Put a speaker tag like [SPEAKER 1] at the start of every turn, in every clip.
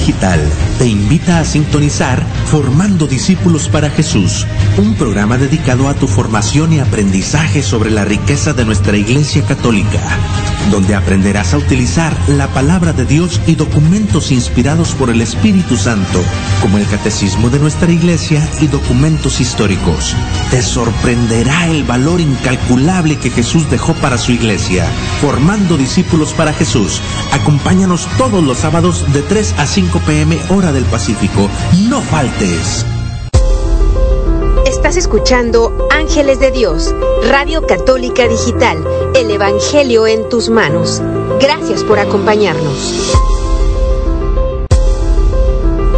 [SPEAKER 1] digital, te invita a sintonizar Formando Discípulos para Jesús, un programa dedicado a tu formación y aprendizaje sobre la riqueza de nuestra Iglesia Católica, donde aprenderás a utilizar la palabra de Dios y documentos inspirados por el Espíritu Santo, como el Catecismo de nuestra Iglesia y documentos históricos. Te sorprenderá el valor incalculable que Jesús dejó para su Iglesia, formando discípulos para Jesús Acompáñanos todos los sábados de 3 a 5 pm hora del Pacífico. No faltes.
[SPEAKER 2] Estás escuchando Ángeles de Dios, Radio Católica Digital, el Evangelio en tus manos. Gracias por acompañarnos.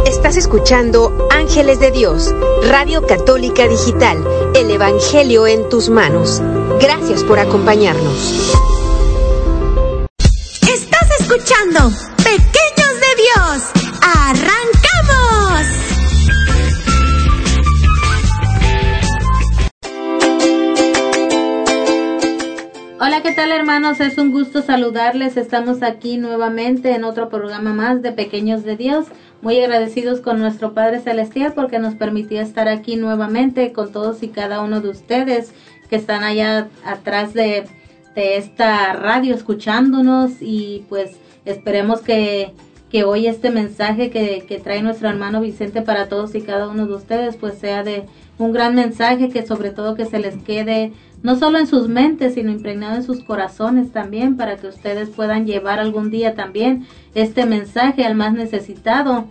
[SPEAKER 2] Estás escuchando Ángeles de Dios, Radio Católica Digital, el Evangelio en tus manos. Gracias por acompañarnos
[SPEAKER 3] escuchando
[SPEAKER 4] Es un gusto saludarles. Estamos aquí nuevamente en otro programa más de Pequeños de Dios. Muy agradecidos con nuestro Padre Celestial porque nos permitió estar aquí nuevamente con todos y cada uno de ustedes que están allá atrás de, esta radio escuchándonos y pues Esperemos que, que hoy este mensaje que, que trae nuestro hermano Vicente para todos y cada uno de ustedes, pues sea de un gran mensaje que sobre todo que se les quede no solo en sus mentes, sino impregnado en sus corazones también, para que ustedes puedan llevar algún día también este mensaje al más necesitado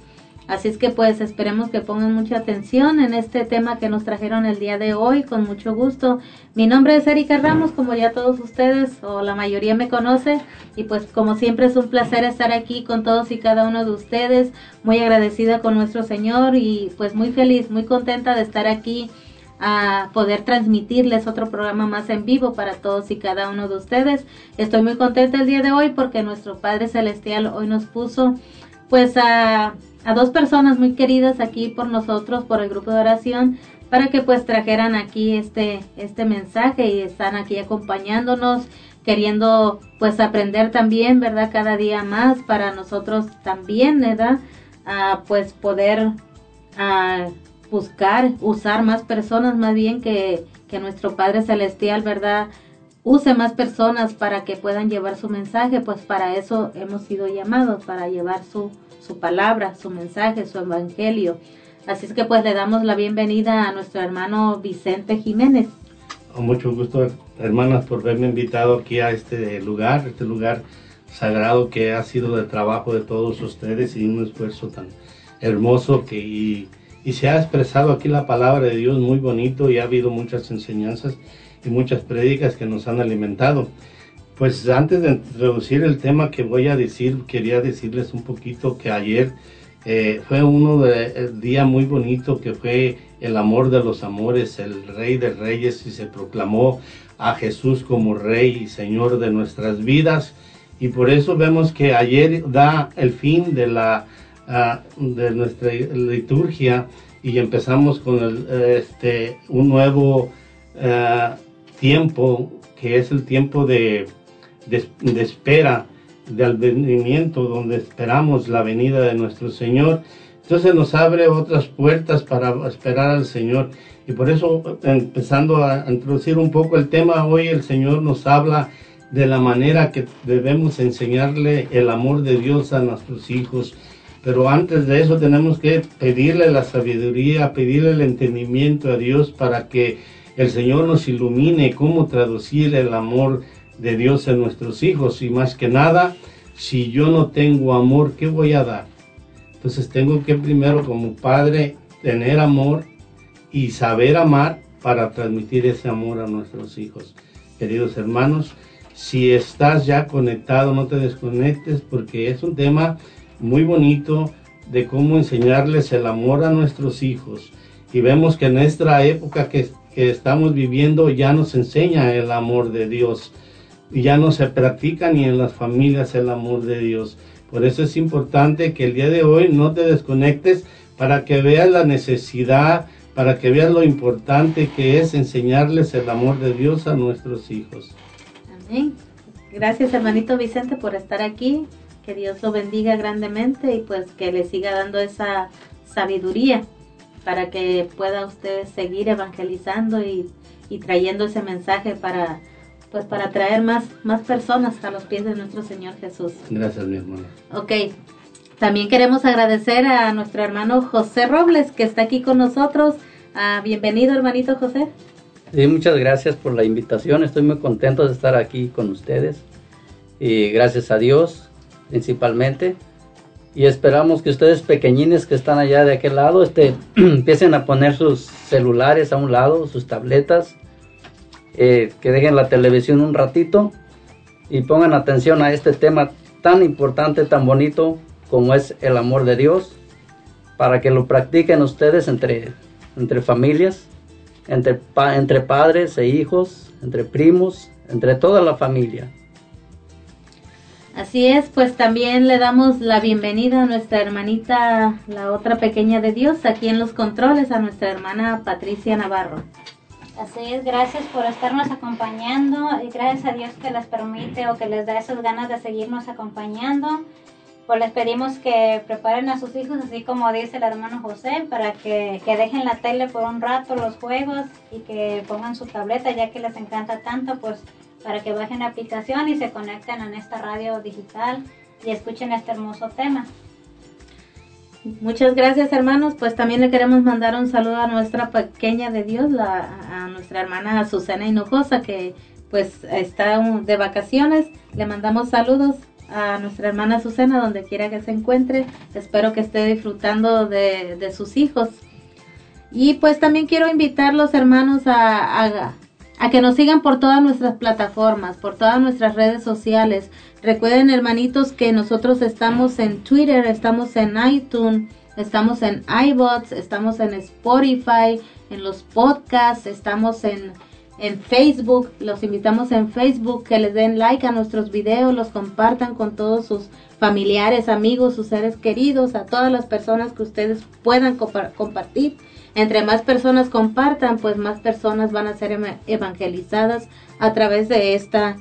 [SPEAKER 4] Así es que pues esperemos que pongan mucha atención en este tema que nos trajeron el día de hoy, con mucho gusto. Mi nombre es Erika Ramos, como ya todos ustedes o la mayoría me conoce, y pues como siempre es un placer estar aquí con todos y cada uno de ustedes, muy agradecida con nuestro Señor y pues muy feliz, muy contenta de estar aquí a poder transmitirles otro programa más en vivo para todos y cada uno de ustedes. Estoy muy contenta el día de hoy porque nuestro Padre Celestial hoy nos puso pues a a dos personas muy queridas aquí por nosotros, por el grupo de oración, para que pues trajeran aquí este, este mensaje y están aquí acompañándonos, queriendo pues aprender también, ¿verdad? Cada día más para nosotros también, ¿verdad? A, pues poder a, buscar, usar más personas, más bien que, que nuestro Padre Celestial, ¿verdad? use más personas para que puedan llevar su mensaje, pues para eso hemos sido llamados, para llevar su, su palabra, su mensaje, su evangelio. Así es que pues le damos la bienvenida a nuestro hermano Vicente Jiménez.
[SPEAKER 5] Mucho gusto, hermanas, por haberme invitado aquí a este lugar, este lugar sagrado que ha sido de trabajo de todos ustedes y un esfuerzo tan hermoso que y, y se ha expresado aquí la palabra de Dios muy bonito y ha habido muchas enseñanzas y muchas prédicas que nos han alimentado. Pues antes de introducir el tema que voy a decir, quería decirles un poquito que ayer eh, fue uno de día muy bonito que fue el amor de los amores, el rey de reyes y se proclamó a Jesús como rey y señor de nuestras vidas. Y por eso vemos que ayer da el fin de la ah, de nuestra liturgia y empezamos con el, este un nuevo tiempo que es el tiempo de de, espera, de advenimiento, donde esperamos la venida de nuestro Señor. Entonces nos abre otras puertas para esperar al Señor. Y por eso, empezando a introducir un poco el tema, hoy el Señor nos habla de la manera que debemos enseñarle el amor de Dios a nuestros hijos. Pero antes de eso tenemos que pedirle la sabiduría, pedirle el entendimiento a Dios para que el Señor nos ilumine cómo traducir el amor de Dios en nuestros hijos y más que nada, si yo no tengo amor, ¿qué voy a dar? Entonces tengo que primero como padre tener amor y saber amar para transmitir ese amor a nuestros hijos. Queridos hermanos, si estás ya conectado, no te desconectes porque es un tema muy bonito de cómo enseñarles el amor a nuestros hijos. Y vemos que en nuestra época que estamos viviendo ya nos enseña el amor de Dios ya no se practica ni en las familias el amor de Dios. Por eso es importante que el día de hoy no te desconectes para que veas la necesidad, para que veas lo importante que es enseñarles el amor de Dios a nuestros hijos.
[SPEAKER 4] Amén. Gracias hermanito Vicente por estar aquí. Que Dios lo bendiga grandemente y pues que le siga dando esa sabiduría para que pueda usted seguir evangelizando y, y trayendo ese mensaje para pues para traer más, más personas a los pies de nuestro Señor Jesús.
[SPEAKER 5] Gracias, mi hermano.
[SPEAKER 4] Ok, también queremos agradecer a nuestro hermano José Robles que está aquí con nosotros. Ah, bienvenido, hermanito José.
[SPEAKER 6] Sí, muchas gracias por la invitación. Estoy muy contento de estar aquí con ustedes. Y gracias a Dios, principalmente. Y esperamos que ustedes pequeñines que están allá de aquel lado este, empiecen a poner sus celulares a un lado, sus tabletas, eh, que dejen la televisión un ratito y pongan atención a este tema tan importante, tan bonito como es el amor de Dios, para que lo practiquen ustedes entre, entre familias, entre, entre padres e hijos, entre primos, entre toda la familia.
[SPEAKER 4] Así es, pues también le damos la bienvenida a nuestra hermanita, la otra pequeña de Dios, aquí en los controles, a nuestra hermana Patricia Navarro.
[SPEAKER 7] Así es, gracias por estarnos acompañando y gracias a Dios que les permite o que les da esas ganas de seguirnos acompañando. Pues les pedimos que preparen a sus hijos, así como dice el hermano José, para que, que dejen la tele por un rato, los juegos y que pongan su tableta, ya que les encanta tanto, pues para que bajen la aplicación y se conecten en esta radio digital y escuchen este hermoso tema.
[SPEAKER 4] Muchas gracias hermanos, pues también le queremos mandar un saludo a nuestra pequeña de Dios, la, a nuestra hermana Susana Hinojosa, que pues está de vacaciones. Le mandamos saludos a nuestra hermana Susana donde quiera que se encuentre. Espero que esté disfrutando de, de sus hijos. Y pues también quiero invitar los hermanos a, a, a que nos sigan por todas nuestras plataformas, por todas nuestras redes sociales. Recuerden, hermanitos, que nosotros estamos en Twitter, estamos en iTunes, estamos en iBots, estamos en Spotify, en los podcasts, estamos en, en Facebook. Los invitamos en Facebook que les den like a nuestros videos, los compartan con todos sus familiares, amigos, sus seres queridos, a todas las personas que ustedes puedan compartir. Entre más personas compartan, pues más personas van a ser evangelizadas a través de esta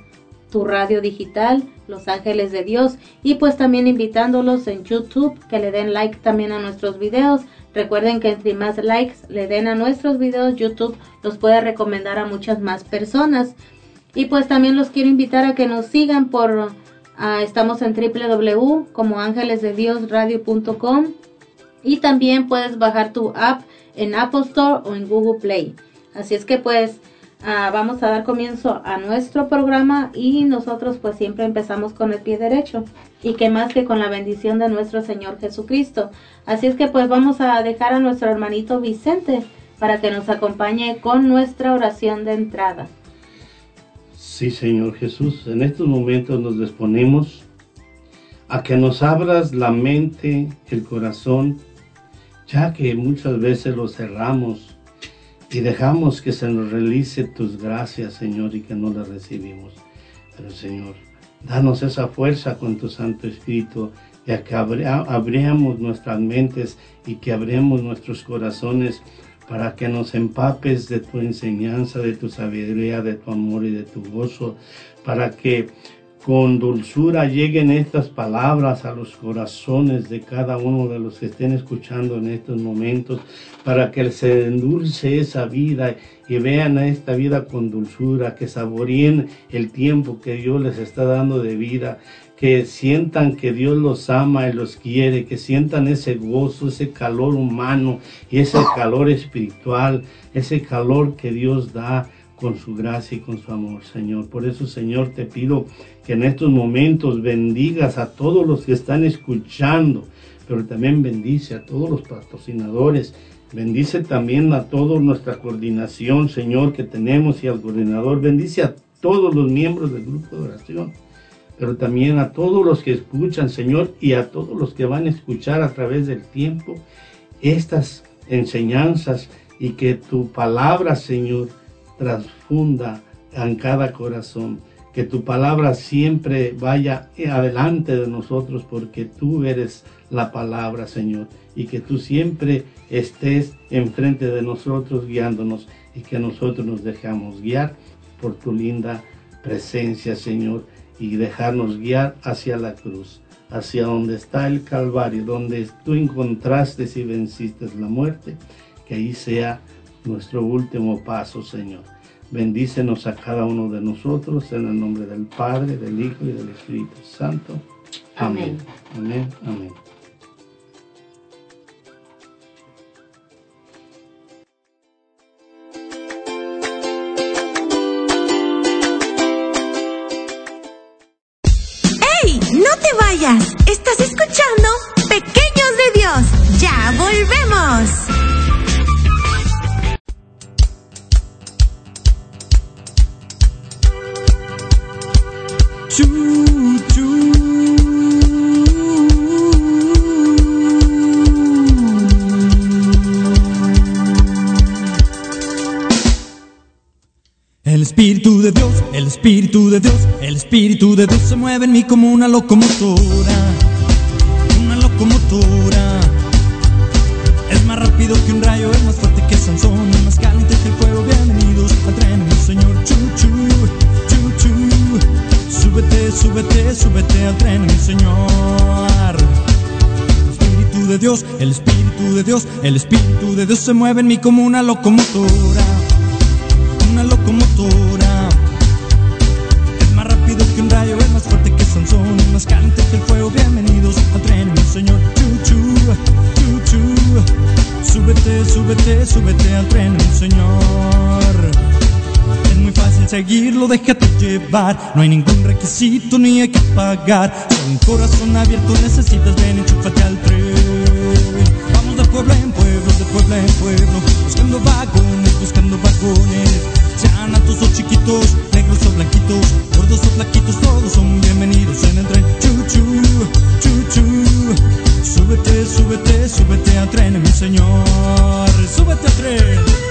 [SPEAKER 4] tu radio digital, Los Ángeles de Dios, y pues también invitándolos en YouTube que le den like también a nuestros videos. Recuerden que entre más likes le den a nuestros videos, YouTube los puede recomendar a muchas más personas. Y pues también los quiero invitar a que nos sigan por, uh, estamos en www como ángelesdediosradio.com y también puedes bajar tu app en Apple Store o en Google Play. Así es que pues Ah, vamos a dar comienzo a nuestro programa y nosotros pues siempre empezamos con el pie derecho y que más que con la bendición de nuestro Señor Jesucristo. Así es que pues vamos a dejar a nuestro hermanito Vicente para que nos acompañe con nuestra oración de entrada.
[SPEAKER 5] Sí, Señor Jesús, en estos momentos nos disponemos a que nos abras la mente, el corazón, ya que muchas veces lo cerramos y dejamos que se nos realice tus gracias, Señor, y que no las recibimos. Pero, Señor, danos esa fuerza con tu Santo Espíritu, ya que abriamos nuestras mentes y que abremos nuestros corazones para que nos empapes de tu enseñanza, de tu sabiduría, de tu amor y de tu gozo, para que con dulzura lleguen estas palabras a los corazones de cada uno de los que estén escuchando en estos momentos, para que se endulce esa vida y vean a esta vida con dulzura, que saboreen el tiempo que Dios les está dando de vida, que sientan que Dios los ama y los quiere, que sientan ese gozo, ese calor humano y ese calor espiritual, ese calor que Dios da con su gracia y con su amor, Señor. Por eso, Señor, te pido que en estos momentos bendigas a todos los que están escuchando, pero también bendice a todos los patrocinadores. Bendice también a toda nuestra coordinación, Señor, que tenemos y al coordinador. Bendice a todos los miembros del grupo de oración, pero también a todos los que escuchan, Señor, y a todos los que van a escuchar a través del tiempo estas enseñanzas y que tu palabra, Señor, transfunda en cada corazón. Que tu palabra siempre vaya adelante de nosotros porque tú eres la palabra, Señor. Y que tú siempre estés enfrente de nosotros guiándonos y que nosotros nos dejamos guiar por tu linda presencia, Señor, y dejarnos guiar hacia la cruz. hacia donde está el Calvario, donde tú encontraste y venciste la muerte, que ahí sea nuestro último paso, Señor. Bendícenos a cada uno de nosotros en el nombre del Padre, del Hijo y del Espíritu Santo. Amén. Amén. Amén.
[SPEAKER 3] ¡Ey! ¡No te vayas! ¿Estás escuchando? Pequeños de Dios. Ya volvemos.
[SPEAKER 8] El Espíritu de Dios, el Espíritu de Dios se mueve en mí como una locomotora, una locomotora. Es más rápido que un rayo, es más fuerte que Sansón, es más caliente que el fuego. Bienvenidos al tren, Señor. Chu, chu. Súbete, súbete, súbete al tren, mi Señor. El Espíritu de Dios, el Espíritu de Dios, el Espíritu de Dios se mueve en mí como una locomotora Súbete, súbete, al tren, señor. Es muy fácil seguirlo, déjate llevar. No hay ningún requisito ni hay que pagar. Solo un corazón abierto necesitas, ven, enchúfate al tren. Vamos de pueblo en pueblo, de pueblo en pueblo, buscando vagones, buscando vagones. Sean altos o chiquitos, negros o blanquitos, gordos o flaquitos, todos son bienvenidos en el tren. Chu, chu, chu, chu. Súbete, súbete, súbete al tren, mi señor. Súbete al tren.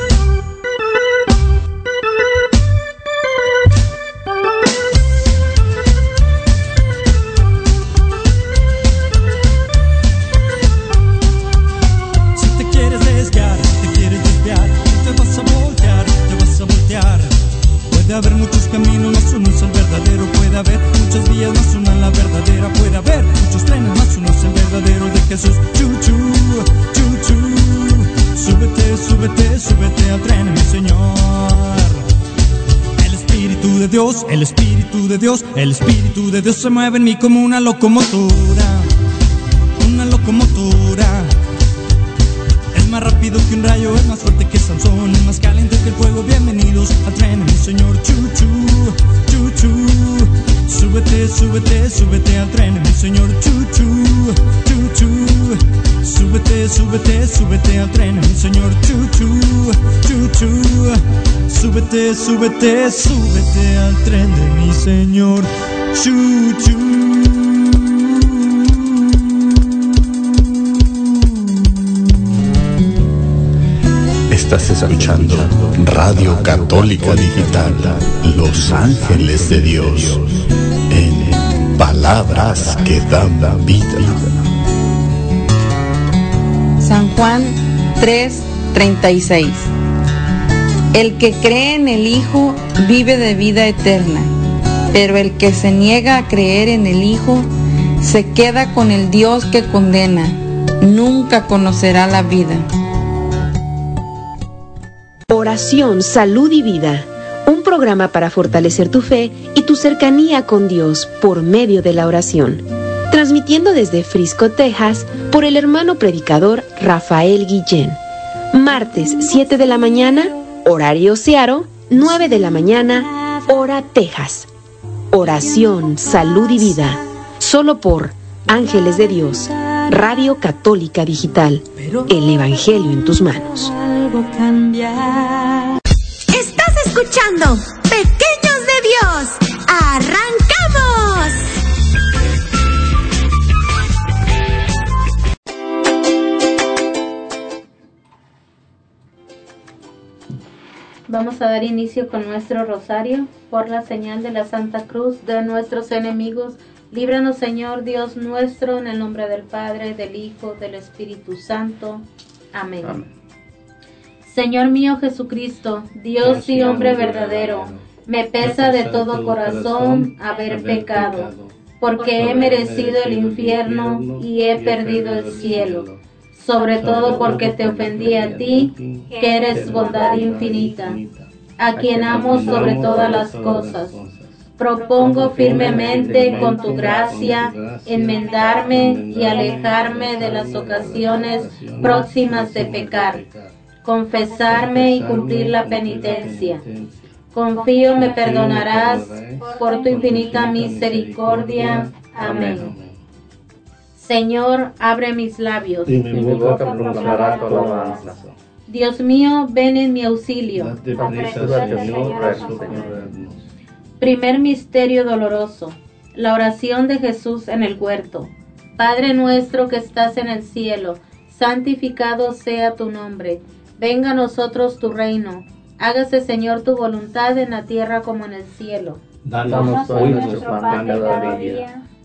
[SPEAKER 8] El Espíritu de Dios, el Espíritu de Dios se mueve en mí como una locomotora. Súbete, súbete, al tren de mi señor. Chu, chu.
[SPEAKER 1] Estás escuchando Radio Católica Digital, Los Ángeles de Dios, en Palabras que dan vida.
[SPEAKER 9] San Juan 3:36 El que cree en el Hijo vive de vida eterna, pero el que se niega a creer en el Hijo se queda con el Dios que condena, nunca conocerá la vida.
[SPEAKER 2] Oración, salud y vida. Un programa para fortalecer tu fe y tu cercanía con Dios por medio de la oración. Transmitiendo desde Frisco, Texas, por el hermano predicador Rafael Guillén. Martes 7 de la mañana, horario Searo, 9 de la mañana, hora Texas. Oración, salud y vida. Solo por Ángeles de Dios, Radio Católica Digital. El Evangelio en tus manos.
[SPEAKER 3] Estás escuchando Pequeños
[SPEAKER 4] Vamos a dar inicio con nuestro rosario por la señal de la Santa Cruz de nuestros enemigos. Líbranos, Señor Dios nuestro, en el nombre del Padre, del Hijo, del Espíritu Santo. Amén.
[SPEAKER 6] Amén.
[SPEAKER 4] Señor mío Jesucristo, Dios y hombre verdadero, me pesa de todo corazón haber pecado. porque he merecido el infierno y he perdido el cielo, sobre todo porque te ofendí a ti, que eres bondad infinita, a quien amo sobre todas las cosas. Propongo firmemente con tu gracia enmendarme y alejarme de las ocasiones próximas de pecar, confesarme y cumplir la penitencia. Confío me perdonarás por tu infinita misericordia. Amén. Señor, abre mis labios.
[SPEAKER 5] Y mi boca proclamará tu alabanza.
[SPEAKER 4] Dios mío, ven en mi auxilio. Primer misterio doloroso. La oración de Jesús en el huerto. Padre nuestro que estás en el cielo, santificado sea tu nombre. Venga a nosotros tu reino. Hágase, Señor, tu voluntad en la tierra como en el cielo.
[SPEAKER 5] Danos hoy nuestro pan de cada día.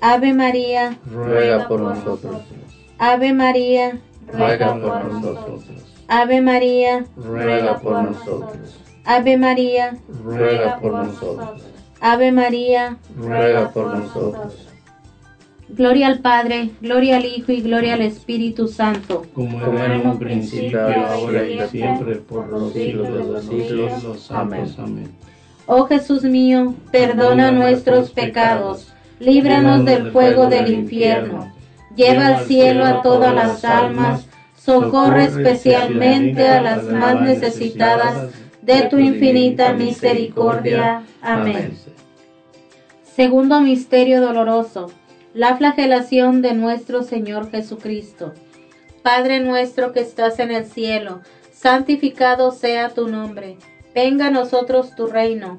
[SPEAKER 4] Ave María,
[SPEAKER 5] Ruega por nosotros.
[SPEAKER 4] Ave María,
[SPEAKER 5] Ruega por nosotros.
[SPEAKER 4] Ave María,
[SPEAKER 5] Ruega por nosotros.
[SPEAKER 4] Ave María,
[SPEAKER 5] Ruega por nosotros.
[SPEAKER 4] Ave María.
[SPEAKER 5] Ruega por nosotros.
[SPEAKER 4] Gloria al Padre, gloria al Hijo y gloria al Espíritu Santo.
[SPEAKER 5] Como era en un principio, ahora y siempre, por los siglos de los siglos. Amén. Amén.
[SPEAKER 4] Oh Jesús mío, perdona nuestros pecados, líbranos del fuego del infierno, lleva al cielo a todas las almas, socorre especialmente a las más necesitadas de tu infinita misericordia. Amén. Segundo misterio doloroso, la flagelación de nuestro Señor Jesucristo. Padre nuestro que estás en el cielo, santificado sea tu nombre. Venga a nosotros tu reino.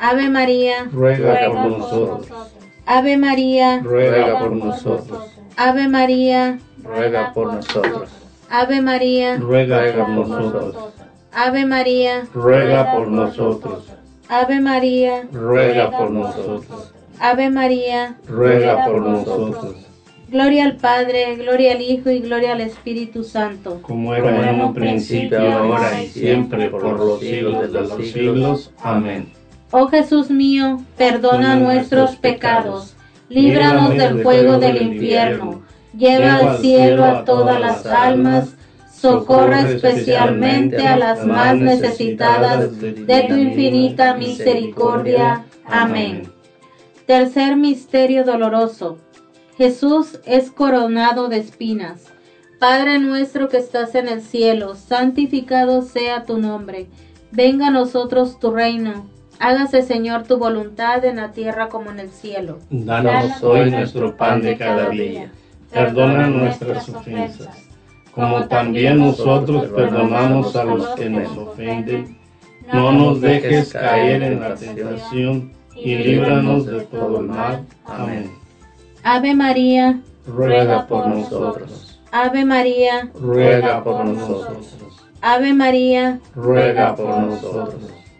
[SPEAKER 4] Ave María,
[SPEAKER 5] Ruega por nosotros.
[SPEAKER 4] Ave María,
[SPEAKER 5] Ruega por nosotros.
[SPEAKER 4] Ave María,
[SPEAKER 5] Ruega por nosotros.
[SPEAKER 4] Ave María,
[SPEAKER 5] Ruega por nosotros.
[SPEAKER 4] Ave María,
[SPEAKER 5] Ruega por nosotros.
[SPEAKER 4] Ave María,
[SPEAKER 5] Ruega por nosotros.
[SPEAKER 4] Ave María.
[SPEAKER 5] Ruega por nosotros.
[SPEAKER 4] Gloria al Padre, gloria al Hijo y gloria al Espíritu Santo.
[SPEAKER 5] Como era en un principio, ahora y siempre, por los siglos de los siglos. Amén.
[SPEAKER 4] Oh Jesús mío, perdona nuestros pecados, líbranos del fuego del infierno, lleva al cielo a todas las almas, socorre especialmente a las más necesitadas de tu infinita misericordia. Amén. Tercer misterio doloroso. Jesús es coronado de espinas. Padre nuestro que estás en el cielo, santificado sea tu nombre. Venga a nosotros tu reino. Hágase, Señor, tu voluntad en la tierra como en el cielo.
[SPEAKER 5] Danos hoy nuestro pan de cada día. Perdona nuestras ofensas, como también nosotros perdonamos a los que nos ofenden. No nos dejes caer en la tentación y líbranos de todo el mal. Amén.
[SPEAKER 4] Ave María,
[SPEAKER 5] Ruega por nosotros.
[SPEAKER 4] Ave María,
[SPEAKER 5] Ruega por nosotros.
[SPEAKER 4] Ave María,
[SPEAKER 5] Ruega por nosotros.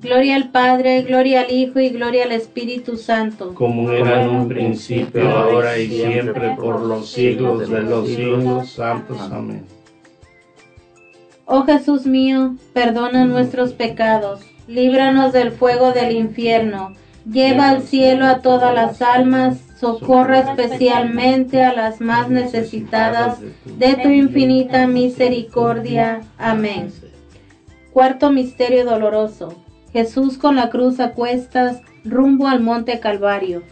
[SPEAKER 4] Gloria al Padre, gloria al Hijo y gloria al Espíritu Santo.
[SPEAKER 5] Como era en un principio, ahora y siempre, por los siglos de los siglos. Santos. Amén.
[SPEAKER 4] Oh Jesús mío, perdona nuestros pecados, líbranos del fuego del infierno, lleva al cielo a todas las almas, socorre especialmente a las más necesitadas de tu infinita misericordia. Amén. Cuarto misterio doloroso. Jesús con la cruz a cuestas, rumbo al monte Calvario.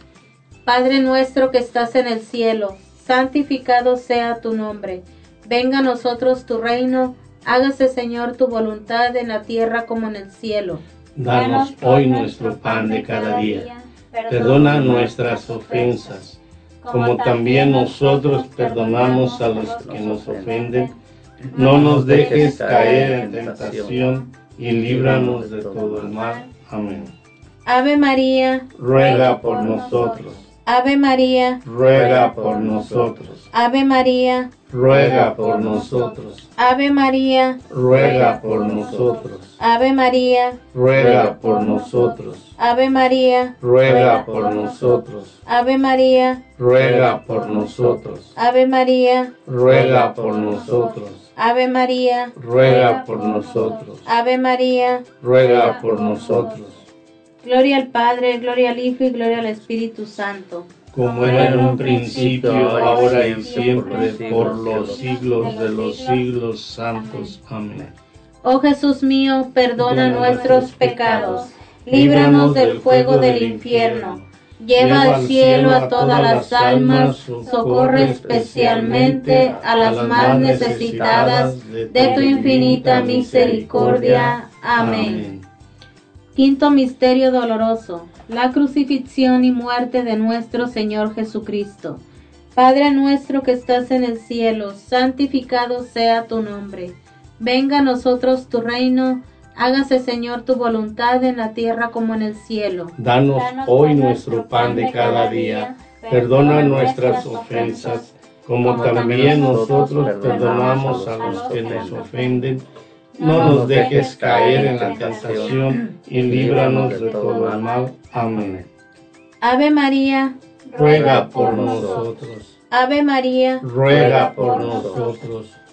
[SPEAKER 4] Padre nuestro que estás en el cielo, santificado sea tu nombre. Venga a nosotros tu reino, hágase Señor tu voluntad en la tierra como en el cielo.
[SPEAKER 5] Danos hoy nuestro pan de cada día. Perdona nuestras ofensas, como también nosotros perdonamos a los que nos ofenden. No nos dejes caer en tentación y líbranos de todo el mal. Amén.
[SPEAKER 4] Ave María,
[SPEAKER 5] Ruega por nosotros.
[SPEAKER 4] Ave María,
[SPEAKER 5] Ruega por nosotros.
[SPEAKER 4] Ave María,
[SPEAKER 5] Ruega por nosotros.
[SPEAKER 4] Ave María,
[SPEAKER 5] Ruega por nosotros.
[SPEAKER 4] Ave María,
[SPEAKER 5] Ruega por nosotros.
[SPEAKER 4] Ave María,
[SPEAKER 5] Ruega por nosotros.
[SPEAKER 4] Ave María,
[SPEAKER 5] Ruega por nosotros.
[SPEAKER 4] Ave María,
[SPEAKER 5] Ruega por nosotros.
[SPEAKER 4] Ave María,
[SPEAKER 5] Ruega por nosotros.
[SPEAKER 4] Ave María.
[SPEAKER 5] Ruega por nosotros.
[SPEAKER 4] Gloria al Padre, gloria al Hijo y gloria al Espíritu Santo.
[SPEAKER 5] Como era en un principio, ahora y siempre, por los siglos de los siglos santos. Amén.
[SPEAKER 4] Oh Jesús mío, perdona nuestros pecados, líbranos del fuego del infierno, lleva al cielo a todas las almas, socorre especialmente a las más necesitadas de tu infinita misericordia. Amén. Quinto misterio doloroso, la crucifixión y muerte de nuestro Señor Jesucristo. Padre nuestro que estás en el cielo, santificado sea tu nombre. Venga a nosotros tu reino, hágase Señor tu voluntad en la tierra como en el cielo.
[SPEAKER 5] Danos hoy nuestro pan de cada día. Perdona nuestras ofensas, como también nosotros perdonamos a los que nos ofenden. No nos dejes caer en la tentación y líbranos de todo el mal. Amén.
[SPEAKER 4] Ave María,
[SPEAKER 5] Ruega por nosotros.
[SPEAKER 4] Ave María,
[SPEAKER 5] Ruega por nosotros.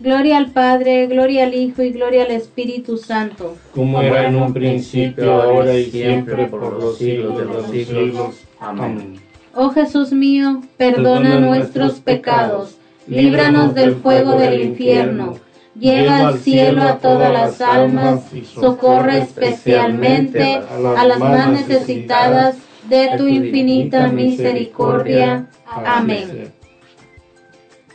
[SPEAKER 4] Gloria al Padre, gloria al Hijo y gloria al Espíritu Santo.
[SPEAKER 5] Como era en un principio, ahora y siempre, por los siglos de los siglos. Amén.
[SPEAKER 4] Oh Jesús mío, perdona nuestros pecados, líbranos del fuego del infierno, lleva al cielo a todas las almas, socorre especialmente a las más necesitadas de tu infinita misericordia. Amén.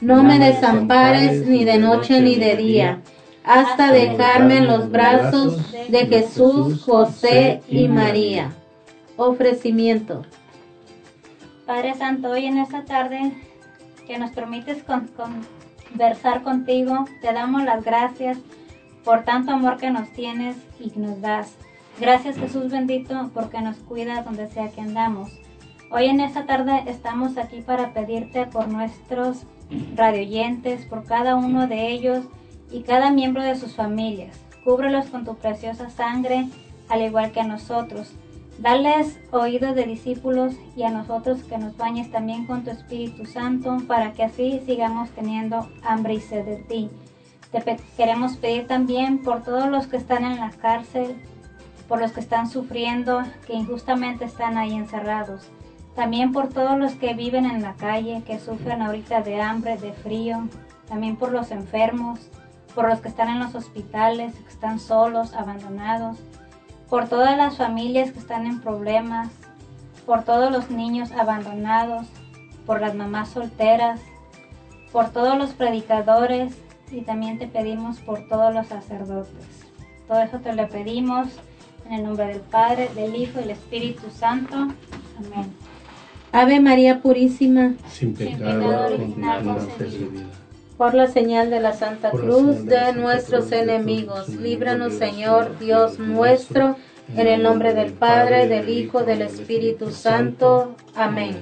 [SPEAKER 4] no me desampares ni de noche ni de día, hasta dejarme en los brazos de Jesús, José y María. Ofrecimiento.
[SPEAKER 7] Padre Santo, hoy en esta tarde que nos permites con- conversar contigo, te damos las gracias por tanto amor que nos tienes y que nos das. Gracias Jesús bendito porque nos cuidas donde sea que andamos. Hoy en esta tarde estamos aquí para pedirte por nuestros radioyentes, por cada uno de ellos y cada miembro de sus familias. Cúbrelos con tu preciosa sangre, al igual que a nosotros. Dales oídos de discípulos y a nosotros que nos bañes también con tu Espíritu Santo para que así sigamos teniendo hambre y sed de ti. Te queremos pedir también por todos los que están en la cárcel, por los que están sufriendo, que injustamente están ahí encerrados. También por todos los que viven en la calle, que sufren ahorita de hambre, de frío. También por los enfermos, por los que están en los hospitales, que están solos, abandonados por todas las familias que están en problemas, por todos los niños abandonados, por las mamás solteras, por todos los predicadores y también te pedimos por todos los sacerdotes. Todo eso te lo pedimos en el nombre del Padre, del Hijo y del Espíritu Santo. Amén.
[SPEAKER 4] Ave María Purísima,
[SPEAKER 5] sin pecado,
[SPEAKER 4] por la señal de la Santa Cruz de nuestros enemigos. Líbranos, Señor Dios nuestro, en el nombre del Padre, del Hijo, del Espíritu Santo. Amén.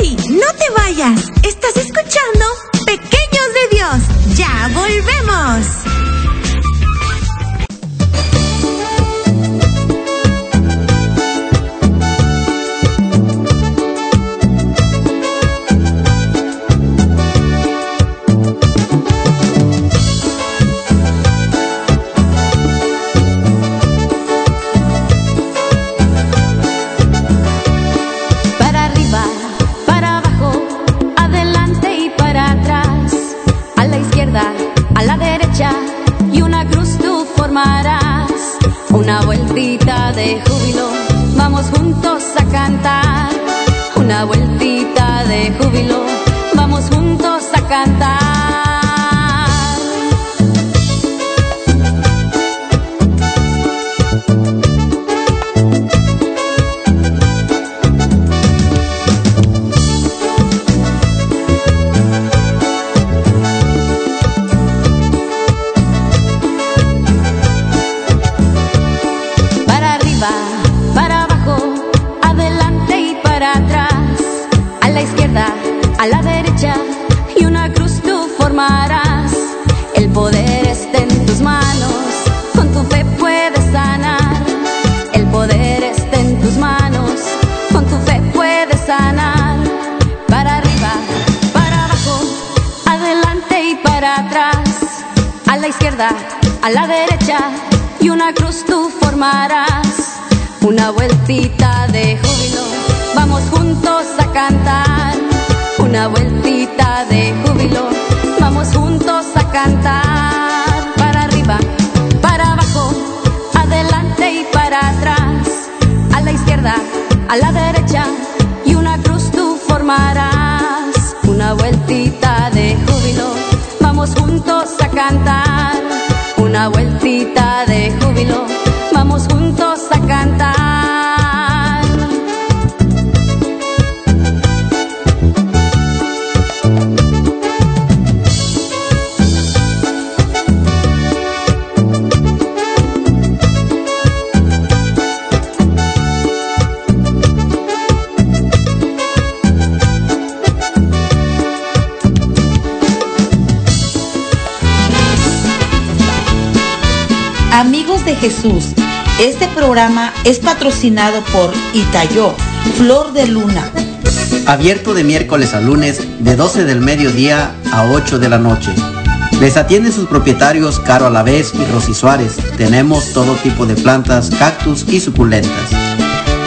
[SPEAKER 3] ¡Ey! ¡No te vayas! Estás escuchando Pequeños de Dios. ¡Ya volvemos!
[SPEAKER 10] Juntos a la derecha
[SPEAKER 11] Este programa es patrocinado por Itayo, Flor de Luna.
[SPEAKER 12] Abierto de miércoles a lunes de 12 del mediodía a 8 de la noche. Les atienden sus propietarios Caro Alavés y Rosy Suárez. Tenemos todo tipo de plantas, cactus y suculentas.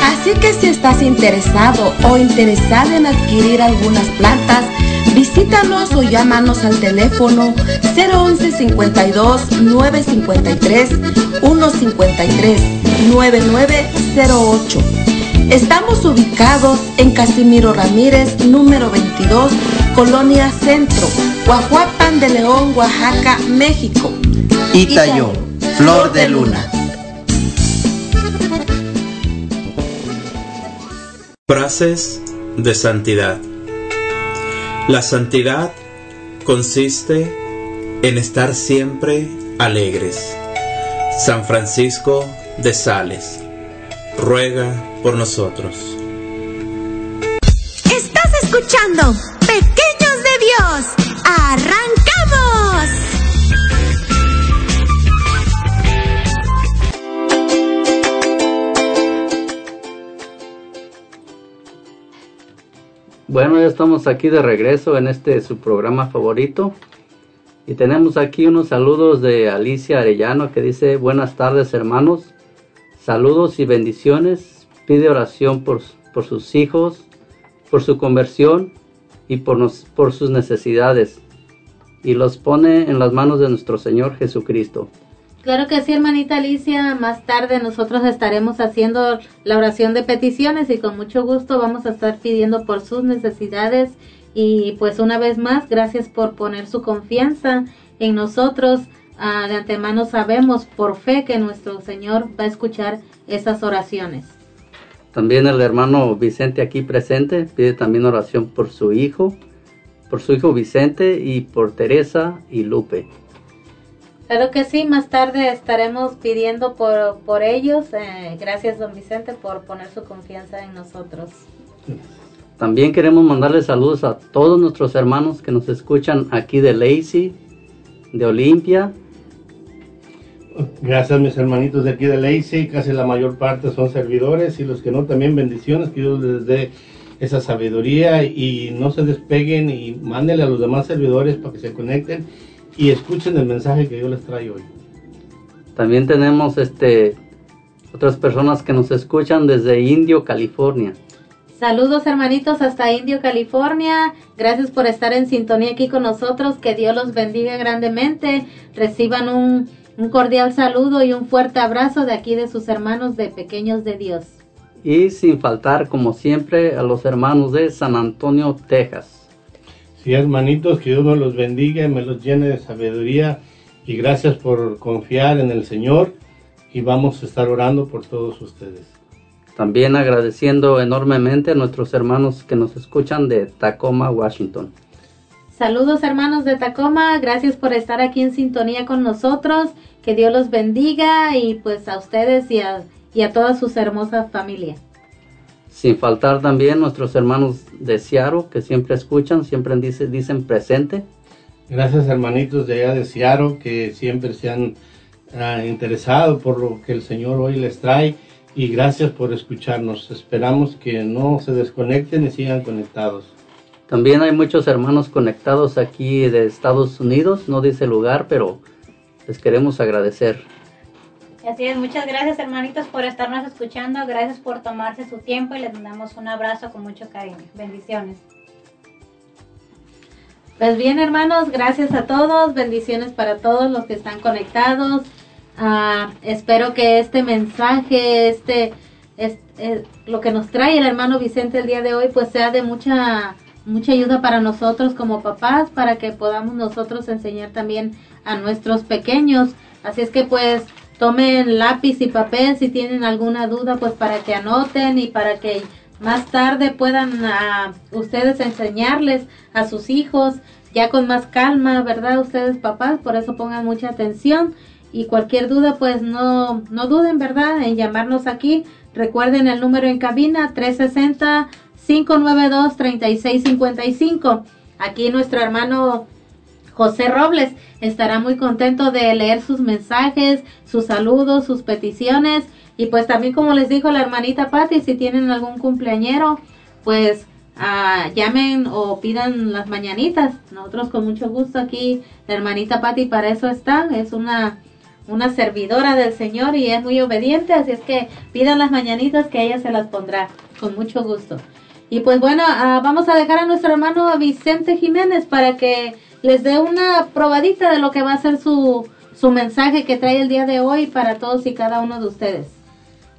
[SPEAKER 11] Así que si estás interesado o interesada en adquirir algunas plantas, Visítanos o llámanos al teléfono 011 52 953 153 9908. Estamos ubicados en Casimiro Ramírez, número 22, Colonia Centro, Guajuapan de León, Oaxaca, México.
[SPEAKER 12] Itayo, Flor de Luna.
[SPEAKER 13] Frases de santidad. La santidad consiste en estar siempre alegres. San Francisco de Sales, ruega por nosotros.
[SPEAKER 6] Aquí de regreso en este su programa favorito. Y tenemos aquí unos saludos de Alicia Arellano que dice, buenas tardes hermanos, saludos y bendiciones, pide oración por, por sus hijos, por su conversión y por, nos, por sus necesidades, y los pone en las manos de nuestro Señor Jesucristo.
[SPEAKER 4] Claro que sí, hermanita Alicia. Más tarde nosotros estaremos haciendo la oración de peticiones y con mucho gusto vamos a estar pidiendo por sus necesidades. Y pues una vez más, gracias por poner su confianza en nosotros. Ah, de antemano sabemos por fe que nuestro Señor va a escuchar esas oraciones.
[SPEAKER 6] También el hermano Vicente aquí presente pide también oración por su hijo, por su hijo Vicente y por Teresa y Lupe.
[SPEAKER 4] Claro que sí, más tarde estaremos pidiendo por, por ellos. Eh, gracias, don Vicente, por poner su confianza en nosotros.
[SPEAKER 6] También queremos mandarle saludos a todos nuestros hermanos que nos escuchan aquí de Lacey, de Olimpia.
[SPEAKER 5] Gracias mis hermanitos de aquí de Lacey, casi la mayor parte son servidores y los que no también bendiciones, que Dios les dé esa sabiduría y no se despeguen y mándenle a los demás servidores para que se conecten y escuchen el mensaje que yo les traigo hoy.
[SPEAKER 6] También tenemos este otras personas que nos escuchan desde Indio, California.
[SPEAKER 4] Saludos hermanitos hasta Indio, California. Gracias por estar en sintonía aquí con nosotros. Que Dios los bendiga grandemente. Reciban un, un cordial saludo y un fuerte abrazo de aquí de sus hermanos de Pequeños de Dios.
[SPEAKER 6] Y sin faltar, como siempre, a los hermanos de San Antonio, Texas.
[SPEAKER 5] Sí, hermanitos, que Dios me los bendiga y me los llene de sabiduría. Y gracias por confiar en el Señor. Y vamos a estar orando por todos ustedes.
[SPEAKER 6] También agradeciendo enormemente a nuestros hermanos que nos escuchan de Tacoma, Washington.
[SPEAKER 4] Saludos hermanos de Tacoma, gracias por estar aquí en sintonía con nosotros, que Dios los bendiga y pues a ustedes y a, y a toda sus hermosas familias.
[SPEAKER 6] Sin faltar también nuestros hermanos de Seattle que siempre escuchan, siempre dice, dicen presente.
[SPEAKER 5] Gracias hermanitos de allá de Seattle que siempre se han ah, interesado por lo que el Señor hoy les trae y gracias por escucharnos. Esperamos que no se desconecten y sigan conectados.
[SPEAKER 6] También hay muchos hermanos conectados aquí de Estados Unidos, no dice lugar, pero les queremos agradecer.
[SPEAKER 7] Así es, muchas gracias hermanitos por estarnos escuchando, gracias por tomarse su tiempo y les mandamos un abrazo con mucho cariño. Bendiciones.
[SPEAKER 4] Pues bien hermanos, gracias a todos, bendiciones para todos los que están conectados. Ah, espero que este mensaje, este, este lo que nos trae el hermano Vicente el día de hoy, pues sea de mucha, mucha ayuda para nosotros como papás, para que podamos nosotros enseñar también a nuestros pequeños. Así es que pues tomen lápiz y papel si tienen alguna duda, pues para que anoten y para que más tarde puedan uh, ustedes enseñarles a sus hijos ya con más calma, ¿verdad? Ustedes papás, por eso pongan mucha atención y cualquier duda pues no, no duden, ¿verdad? En llamarnos aquí. Recuerden el número en cabina 360-592-3655. Aquí nuestro hermano José Robles estará muy contento de leer sus mensajes, sus saludos, sus peticiones. Y pues también como les dijo la hermanita Patti, si tienen algún cumpleañero, pues ah, llamen o pidan las mañanitas. Nosotros con mucho gusto aquí, la hermanita Patti para eso está. Es una una servidora del Señor y es muy obediente, así es que pidan las mañanitas que ella se las pondrá con mucho gusto. Y pues bueno, uh, vamos a dejar a nuestro hermano Vicente Jiménez para que les dé una probadita de lo que va a ser su, su mensaje que trae el día de hoy para todos y cada uno de ustedes.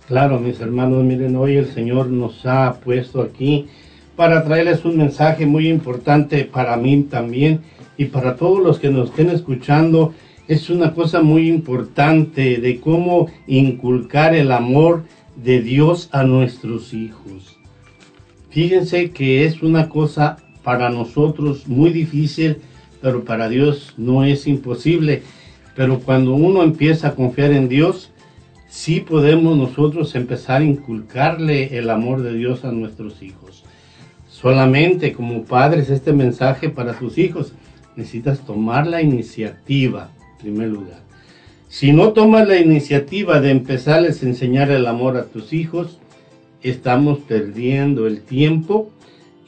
[SPEAKER 5] Claro, mis hermanos, miren, hoy el Señor nos ha puesto aquí para traerles un mensaje muy importante para mí también y para todos los que nos estén escuchando es una cosa muy importante de cómo inculcar el amor de Dios a nuestros hijos. Fíjense que es una cosa para nosotros muy difícil, pero para Dios no es imposible. Pero cuando uno empieza a confiar en Dios, sí podemos nosotros empezar a inculcarle el amor de Dios a nuestros hijos. Solamente como padres este mensaje para tus hijos, necesitas tomar la iniciativa primer lugar. Si no tomas la iniciativa de empezarles a enseñar el amor a tus hijos, estamos perdiendo el tiempo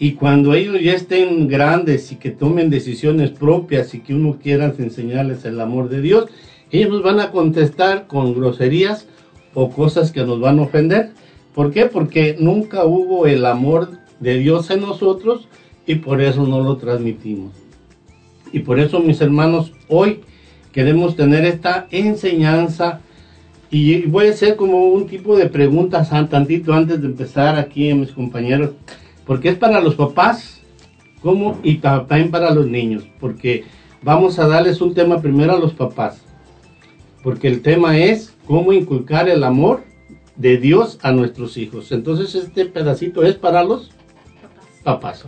[SPEAKER 5] Y cuando ellos ya estén grandes y que tomen decisiones propias y que uno quiera enseñarles el amor de Dios, ellos nos van a contestar con groserías o cosas que nos van a ofender. ¿Por qué? Porque nunca hubo el amor de Dios en nosotros y por eso no lo transmitimos. Y por eso, mis hermanos, hoy queremos tener esta enseñanza y voy a hacer como un tipo de preguntas tantito antes de empezar aquí a mis compañeros, porque es para los papás como y también para los niños, porque vamos a darles un tema primero a los papás, porque el tema es cómo inculcar el amor de Dios a nuestros hijos. Entonces este pedacito es para los papás.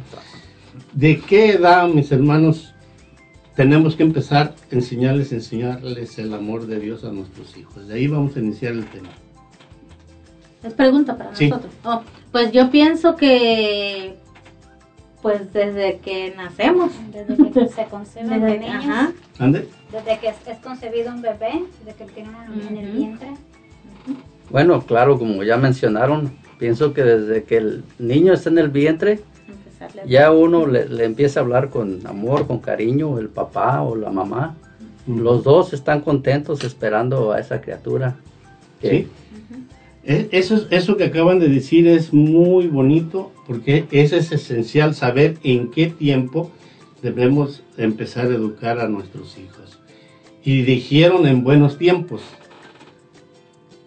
[SPEAKER 5] ¿De qué edad, mis hermanos, tenemos que empezar a enseñarles, enseñarles el amor de Dios a nuestros hijos? De ahí vamos a iniciar el tema.
[SPEAKER 4] Es pregunta para nosotros. Oh, pues yo pienso que pues desde que nacemos.
[SPEAKER 7] Desde que se conciben
[SPEAKER 4] Desde-
[SPEAKER 7] niños.
[SPEAKER 4] ajá.
[SPEAKER 5] ¿Ande?
[SPEAKER 7] Desde que es, es concebido un bebé, desde que tiene una niña en el vientre.
[SPEAKER 6] Bueno, claro, como ya mencionaron, pienso que desde que el niño está en el vientre, ya uno le, le empieza a hablar con amor, con cariño, el papá o la mamá. Los dos están contentos esperando a esa criatura. que-
[SPEAKER 5] Sí. E- Eso, es- eso que acaban de decir es muy bonito porque eso es esencial saber en qué tiempo debemos empezar a educar a nuestros hijos. Y dijeron en buenos tiempos.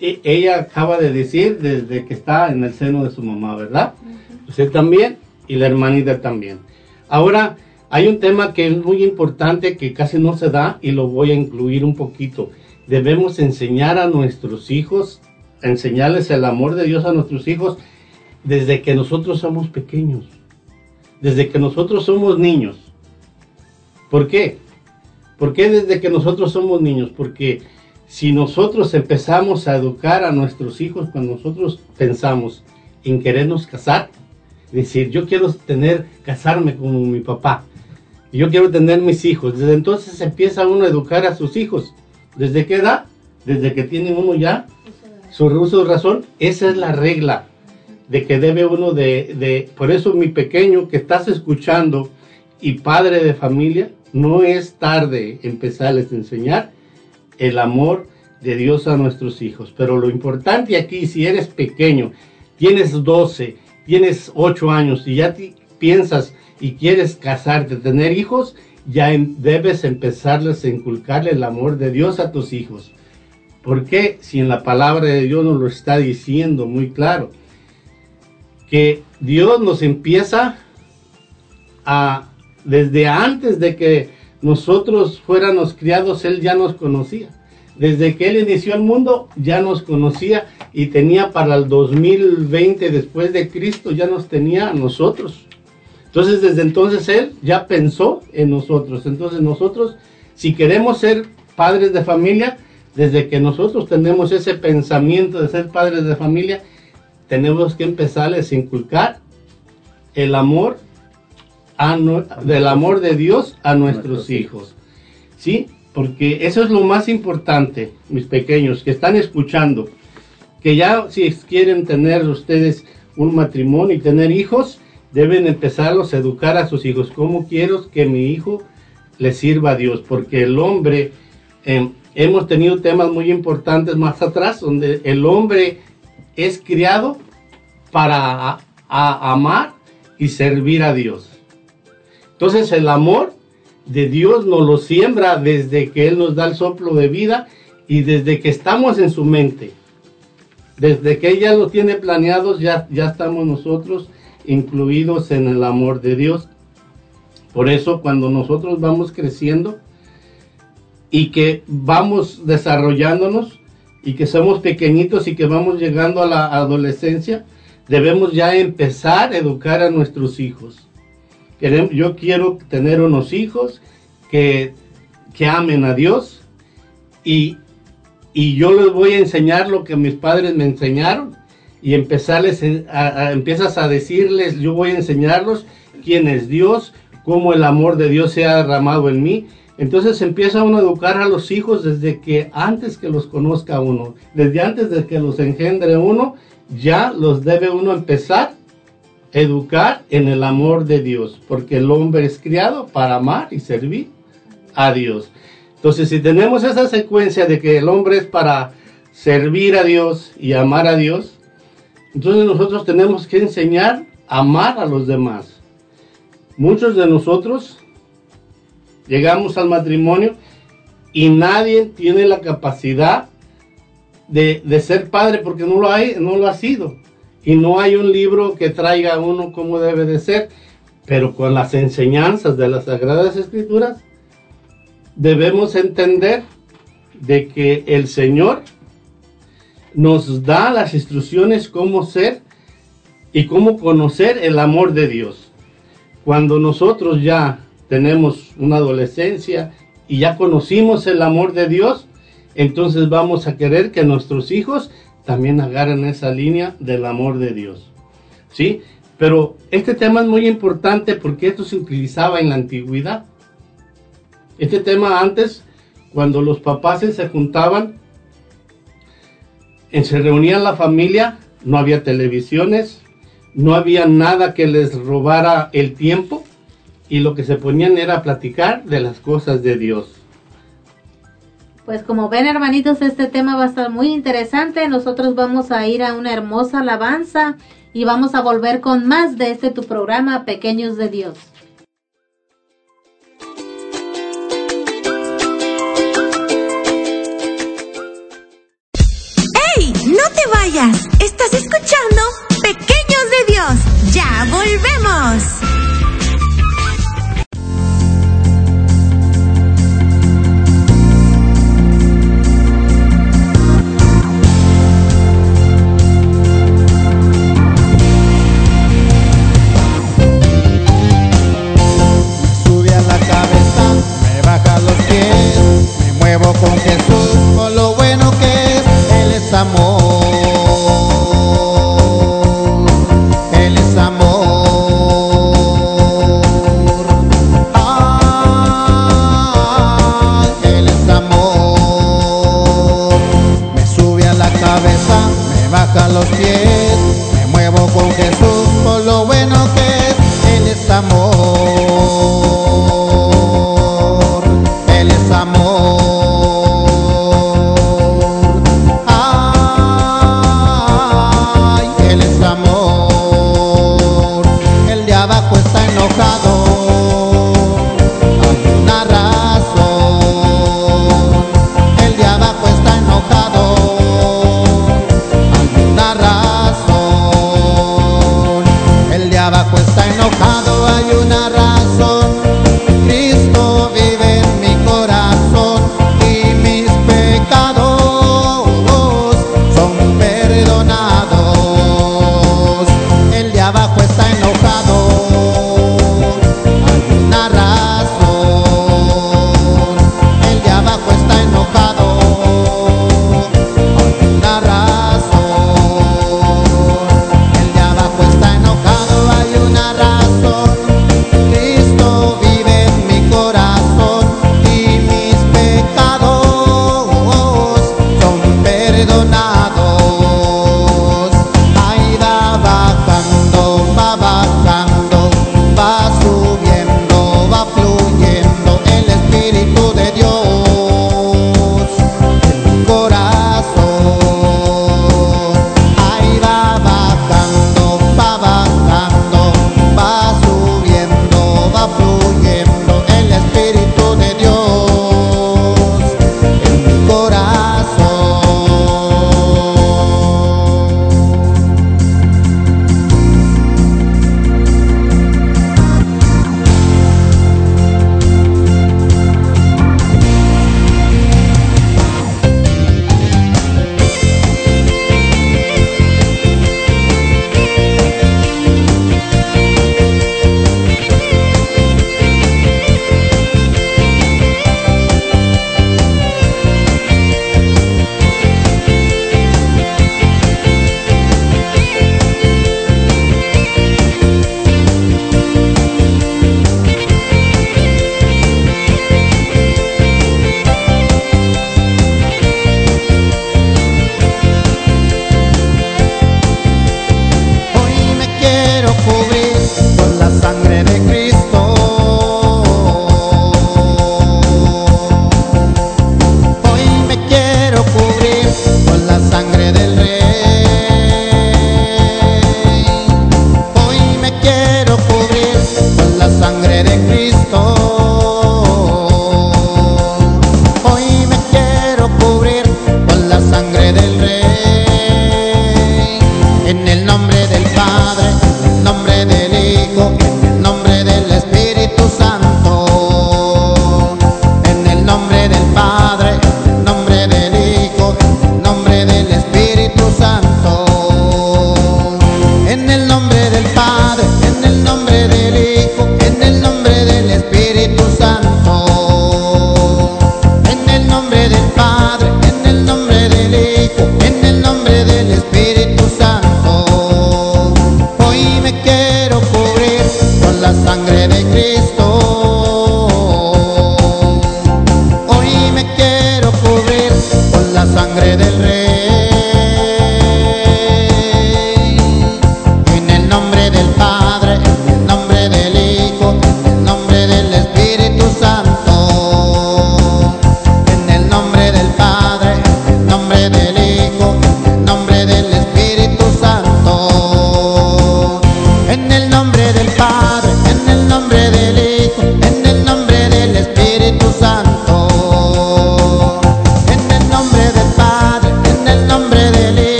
[SPEAKER 5] E- ella acaba de decir desde que está en el seno de su mamá, ¿verdad? Usted también y la hermanita también. Ahora, hay un tema que es muy importante que casi no se da y lo voy a incluir un poquito. Debemos enseñar a nuestros hijos, enseñarles el amor de Dios a nuestros hijos desde que nosotros somos pequeños, desde que nosotros somos niños. ¿Por qué? ¿Por qué desde que nosotros somos niños? Porque si nosotros empezamos a educar a nuestros hijos cuando nosotros pensamos en querernos casar, decir, yo quiero tener, casarme como mi papá, yo quiero tener mis hijos, desde entonces empieza uno a educar a sus hijos. ¿Desde qué edad? Desde que tiene uno ya su uso de razón, esa es la regla de que debe uno de, de, por eso mi pequeño que estás escuchando y padre de familia, no es tarde empezarles a enseñar el amor de Dios a nuestros hijos. Pero lo importante aquí, si eres pequeño, tienes 12, tienes 8 años y ya piensas y quieres casarte, tener hijos, ya debes empezarles a inculcarle el amor de Dios a tus hijos. ¿Por qué? Si en la palabra de Dios nos lo está diciendo muy claro. Que Dios nos empieza a, desde antes de que nosotros fuéramos criados, Él ya nos conocía. Desde que Él inició el mundo, ya nos conocía y tenía para el 2020 después de Cristo, ya nos tenía a nosotros. Entonces, desde entonces Él ya pensó en nosotros. Entonces, nosotros, si queremos ser padres de familia, desde que nosotros tenemos ese pensamiento de ser padres de familia, tenemos que empezarles a inculcar el amor a del amor de Dios a nuestros hijos. ¿Sí? Porque eso es lo más importante, mis pequeños, que están escuchando. Que ya si quieren tener ustedes un matrimonio y tener hijos, deben empezarlos a educar a sus hijos. ¿Cómo quiero que mi hijo le sirva a Dios? Porque el hombre, eh, hemos tenido temas muy importantes más atrás, donde el hombre es criado para amar y servir a Dios. Entonces el amor de Dios nos lo siembra desde que Él nos da el soplo de vida y desde que estamos en su mente. Desde que ella lo tiene planeados, ya, ya estamos nosotros incluidos en el amor de Dios. Por eso cuando nosotros vamos creciendo y que vamos desarrollándonos y que somos pequeñitos y que vamos llegando a la adolescencia, debemos ya empezar a educar a nuestros hijos. Yo quiero tener unos hijos que, que amen a Dios y, y yo les voy a enseñar lo que mis padres me enseñaron y empezarles empiezas a decirles, yo voy a enseñarlos quién es Dios, cómo el amor de Dios se ha derramado en mí. Entonces empieza uno a educar a los hijos desde que antes que los conozca uno, desde antes de que los engendre uno, ya los debe uno empezar educar en el amor de Dios, porque el hombre es criado para amar y servir a Dios. Entonces, si tenemos esa secuencia de que el hombre es para servir a Dios y amar a Dios, entonces nosotros tenemos que enseñar a amar a los demás. Muchos de nosotros llegamos al matrimonio y nadie tiene la capacidad de, de ser padre porque no lo, hay, no lo ha sido y no hay un libro que traiga a uno como debe de ser, pero con las enseñanzas de las Sagradas Escrituras debemos entender de que el Señor nos da las instrucciones cómo ser y cómo conocer el amor de Dios. Cuando nosotros ya tenemos una adolescencia y ya conocimos el amor de Dios, entonces vamos a querer que nuestros hijos también agarren esa línea del amor de Dios. ¿Sí? Pero este tema es muy importante porque esto se utilizaba en la antigüedad. Este tema antes, cuando los papás se juntaban, se reunían la familia, no había televisiones, no había nada que les robara el tiempo y lo que se ponían era platicar de las cosas de Dios.
[SPEAKER 4] Pues como ven hermanitos, este tema va a estar muy interesante. Nosotros vamos a ir a una hermosa alabanza y vamos a volver con más de este tu programa Pequeños de Dios.
[SPEAKER 14] ¡Ey! ¡No te vayas! Estás escuchando Pequeños de Dios. Ya volvemos.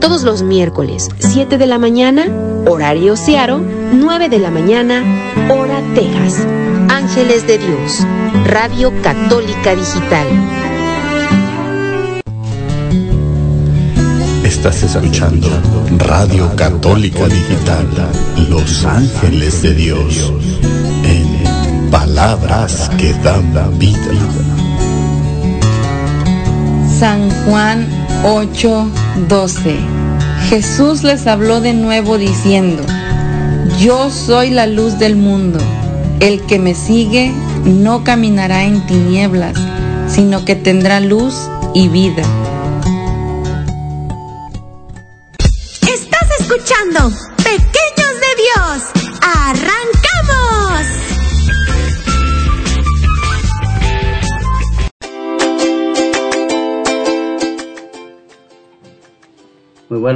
[SPEAKER 2] Todos los miércoles, 7 de la mañana, horario Searo, 9 de la mañana, hora Texas. Ángeles de Dios, Radio Católica Digital.
[SPEAKER 15] Estás escuchando Radio Católica Digital, Los Ángeles de Dios, en palabras que dan vida.
[SPEAKER 9] San Juan 8:12. Jesús les habló de nuevo diciendo, Yo soy la luz del mundo. El que me sigue no caminará en tinieblas, sino que tendrá luz y vida.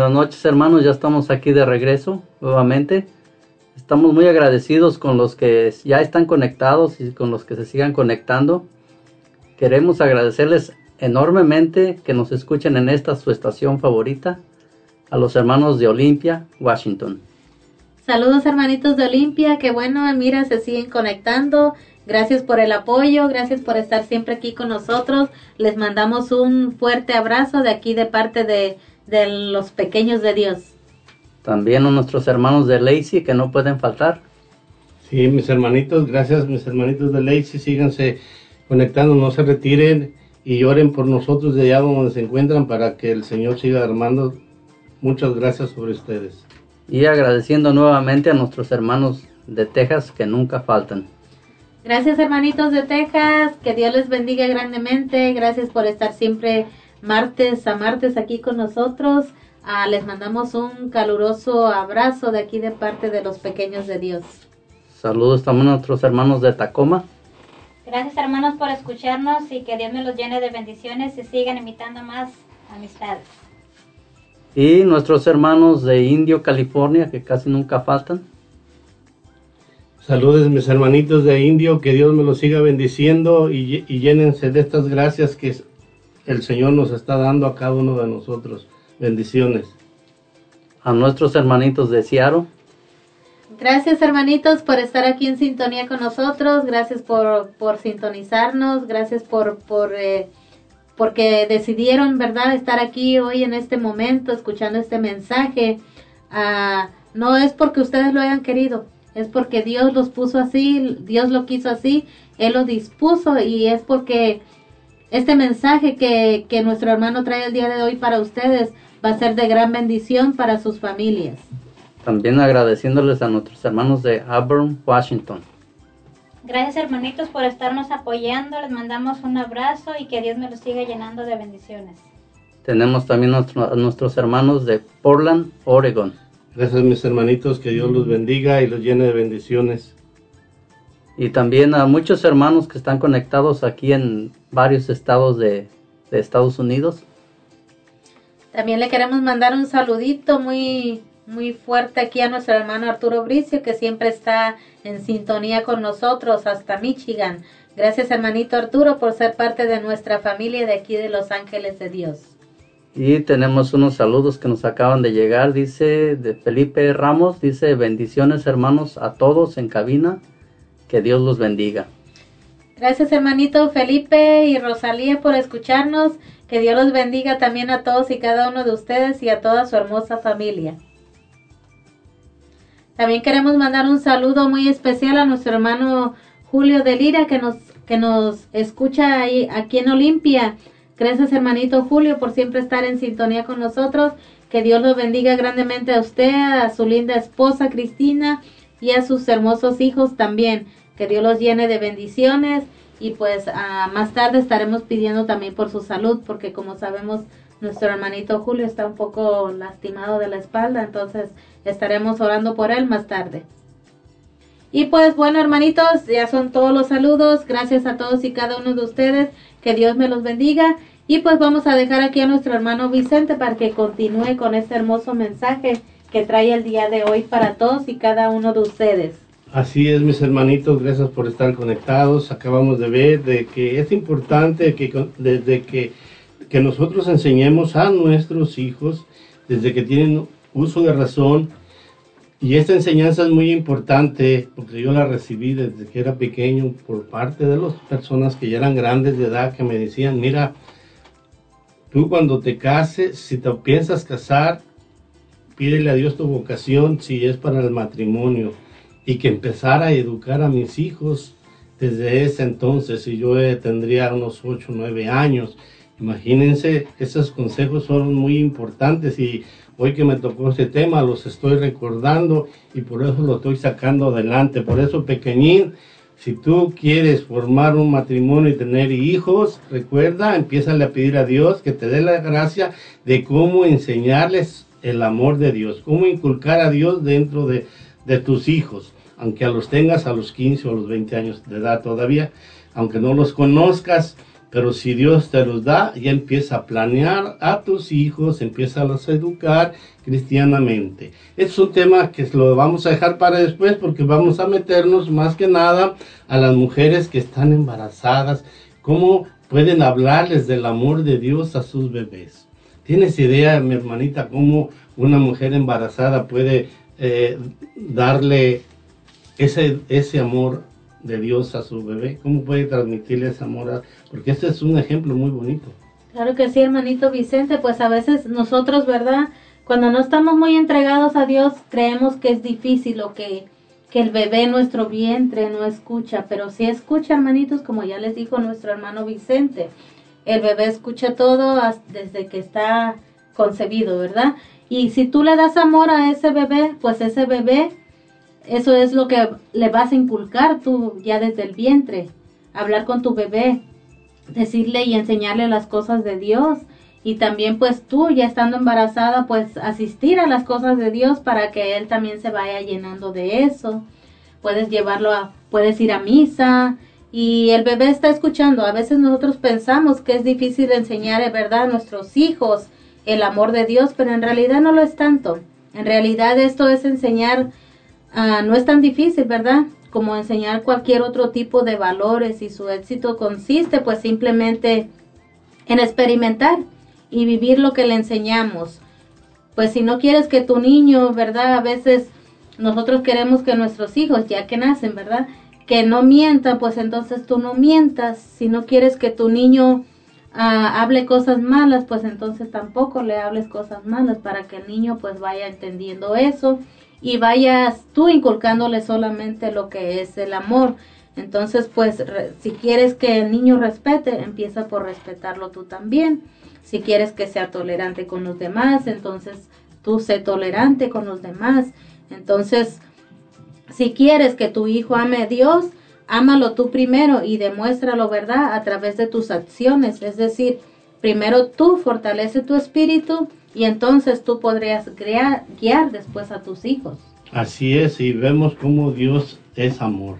[SPEAKER 6] Buenas noches hermanos, ya estamos aquí de regreso nuevamente. Estamos muy agradecidos con los que ya están conectados y con los que se sigan conectando. Queremos agradecerles enormemente que nos escuchen en esta su estación favorita, a los hermanos de Olimpia, Washington.
[SPEAKER 4] Saludos hermanitos de Olimpia, que bueno, mira, se siguen conectando. Gracias por el apoyo, gracias por estar siempre aquí con nosotros. Les mandamos un fuerte abrazo de aquí de parte de, de los pequeños de Dios.
[SPEAKER 6] También a nuestros hermanos de Lacey que no pueden faltar.
[SPEAKER 5] Sí, mis hermanitos, gracias mis hermanitos de Lacey, síganse conectando, no se retiren y oren por nosotros de allá donde se encuentran para que el Señor siga armando. Muchas gracias sobre ustedes.
[SPEAKER 6] Y agradeciendo nuevamente a nuestros hermanos de Texas que nunca faltan.
[SPEAKER 4] Gracias hermanitos de Texas, que Dios les bendiga grandemente. Gracias por estar siempre martes a martes aquí con nosotros. Ah, les mandamos un caluroso abrazo de aquí de parte de los pequeños de Dios.
[SPEAKER 6] Saludos también a nuestros hermanos de Tacoma.
[SPEAKER 7] Gracias hermanos por escucharnos y que Dios me los llene de bendiciones y sigan invitando más amistades.
[SPEAKER 6] Y nuestros hermanos de Indio, California, que casi nunca faltan.
[SPEAKER 5] Saludos mis hermanitos de Indio, que Dios me los siga bendiciendo y, y llénense de estas gracias que el Señor nos está dando a cada uno de nosotros. Bendiciones.
[SPEAKER 6] A nuestros hermanitos de Seattle.
[SPEAKER 4] Gracias hermanitos por estar aquí en sintonía con nosotros, gracias por, por sintonizarnos, gracias por, por eh, porque decidieron, ¿verdad?, estar aquí hoy en este momento escuchando este mensaje. Ah, no es porque ustedes lo hayan querido, es porque Dios los puso así, Dios lo quiso así, Él lo dispuso y es porque este mensaje que, que nuestro hermano trae el día de hoy para ustedes va a ser de gran bendición para sus familias.
[SPEAKER 6] También agradeciéndoles a nuestros hermanos de Auburn, Washington.
[SPEAKER 7] Gracias hermanitos por estarnos apoyando, les mandamos un abrazo y que Dios me los siga llenando de bendiciones.
[SPEAKER 6] Tenemos también nuestro- a nuestros hermanos de Portland, Oregon.
[SPEAKER 5] Gracias mis hermanitos, que Dios los bendiga y los llene de bendiciones.
[SPEAKER 6] Y también a muchos hermanos que están conectados aquí en varios estados de, de Estados Unidos.
[SPEAKER 4] También le queremos mandar un saludito muy muy fuerte aquí a nuestro hermano Arturo Bricio que siempre está en sintonía con nosotros hasta Michigan. Gracias hermanito Arturo por ser parte de nuestra familia de aquí de Los Ángeles de Dios.
[SPEAKER 6] Y tenemos unos saludos que nos acaban de llegar, dice de Felipe Ramos, dice bendiciones hermanos a todos en cabina, que Dios los bendiga.
[SPEAKER 4] Gracias hermanito Felipe y Rosalía por escucharnos, que Dios los bendiga también a todos y cada uno de ustedes y a toda su hermosa familia. También queremos mandar un saludo muy especial a nuestro hermano Julio de Lira que nos, que nos escucha ahí, aquí en Olimpia. Gracias hermanito Julio por siempre estar en sintonía con nosotros. Que Dios lo bendiga grandemente a usted, a su linda esposa Cristina y a sus hermosos hijos también. Que Dios los llene de bendiciones y pues ah, más tarde estaremos pidiendo también por su salud porque como sabemos nuestro hermanito Julio está un poco lastimado de la espalda, entonces estaremos orando por él más tarde. Y pues bueno, hermanitos, ya son todos los saludos. Gracias a todos y cada uno de ustedes. Que Dios me los bendiga. Y pues vamos a dejar aquí a nuestro hermano Vicente para que continúe con este hermoso mensaje que trae el día de hoy para todos y cada uno de ustedes.
[SPEAKER 5] Así es, mis hermanitos, gracias por estar conectados. Acabamos de ver de que es importante que desde que, que nosotros enseñemos a nuestros hijos, desde que tienen uso de razón, y esta enseñanza es muy importante porque yo la recibí desde que era pequeño por parte de las personas que ya eran grandes de edad que me decían, mira, tú cuando te cases, si te piensas casar, pídele a Dios tu vocación si es para el matrimonio y que empezara a educar a mis hijos desde ese entonces, si yo eh, tendría unos 8 o 9 años. Imagínense, esos consejos son muy importantes y Hoy que me tocó ese tema, los estoy recordando y por eso lo estoy sacando adelante. Por eso, pequeñín, si tú quieres formar un matrimonio y tener hijos, recuerda, empieza a pedir a Dios que te dé la gracia de cómo enseñarles el amor de Dios, cómo inculcar a Dios dentro de, de tus hijos, aunque los tengas a los 15 o los 20 años de edad todavía, aunque no los conozcas, pero si Dios te los da, ya empieza a planear a tus hijos, empieza a los educar cristianamente. Es un tema que lo vamos a dejar para después porque vamos a meternos más que nada a las mujeres que están embarazadas, cómo pueden hablarles del amor de Dios a sus bebés. ¿Tienes idea, mi hermanita, cómo una mujer embarazada puede eh, darle ese, ese amor de Dios a su bebé? ¿Cómo puede transmitirle ese amor? Porque este es un ejemplo muy bonito.
[SPEAKER 4] Claro que sí, hermanito Vicente, pues a veces nosotros, ¿verdad? Cuando no estamos muy entregados a Dios, creemos que es difícil o que, que el bebé nuestro vientre no escucha, pero sí escucha, hermanitos, como ya les dijo nuestro hermano Vicente. El bebé escucha todo desde que está concebido, ¿verdad? Y si tú le das amor a ese bebé, pues ese bebé eso es lo que le vas a inculcar tú ya desde el vientre. Hablar con tu bebé, decirle y enseñarle las cosas de Dios. Y también pues tú ya estando embarazada pues asistir a las cosas de Dios para que él también se vaya llenando de eso. Puedes llevarlo a, puedes ir a misa y el bebé está escuchando. A veces nosotros pensamos que es difícil enseñar, ¿verdad?, a nuestros hijos el amor de Dios, pero en realidad no lo es tanto. En realidad esto es enseñar Ah, no es tan difícil, ¿verdad? Como enseñar cualquier otro tipo de valores y su éxito consiste pues simplemente en experimentar y vivir lo que le enseñamos. Pues si no quieres que tu niño, ¿verdad? A veces nosotros queremos que nuestros hijos, ya que nacen, ¿verdad? Que no mientan, pues entonces tú no mientas. Si no quieres que tu niño ah, hable cosas malas, pues entonces tampoco le hables cosas malas para que el niño pues vaya entendiendo eso y vayas tú inculcándole solamente lo que es el amor. Entonces, pues, si quieres que el niño respete, empieza por respetarlo tú también. Si quieres que sea tolerante con los demás, entonces tú sé tolerante con los demás. Entonces, si quieres que tu hijo ame a Dios, ámalo tú primero y demuéstralo, ¿verdad? A través de tus acciones. Es decir, primero tú fortalece tu espíritu y entonces tú podrías guiar, guiar después a tus hijos.
[SPEAKER 5] Así es, y vemos cómo Dios es amor.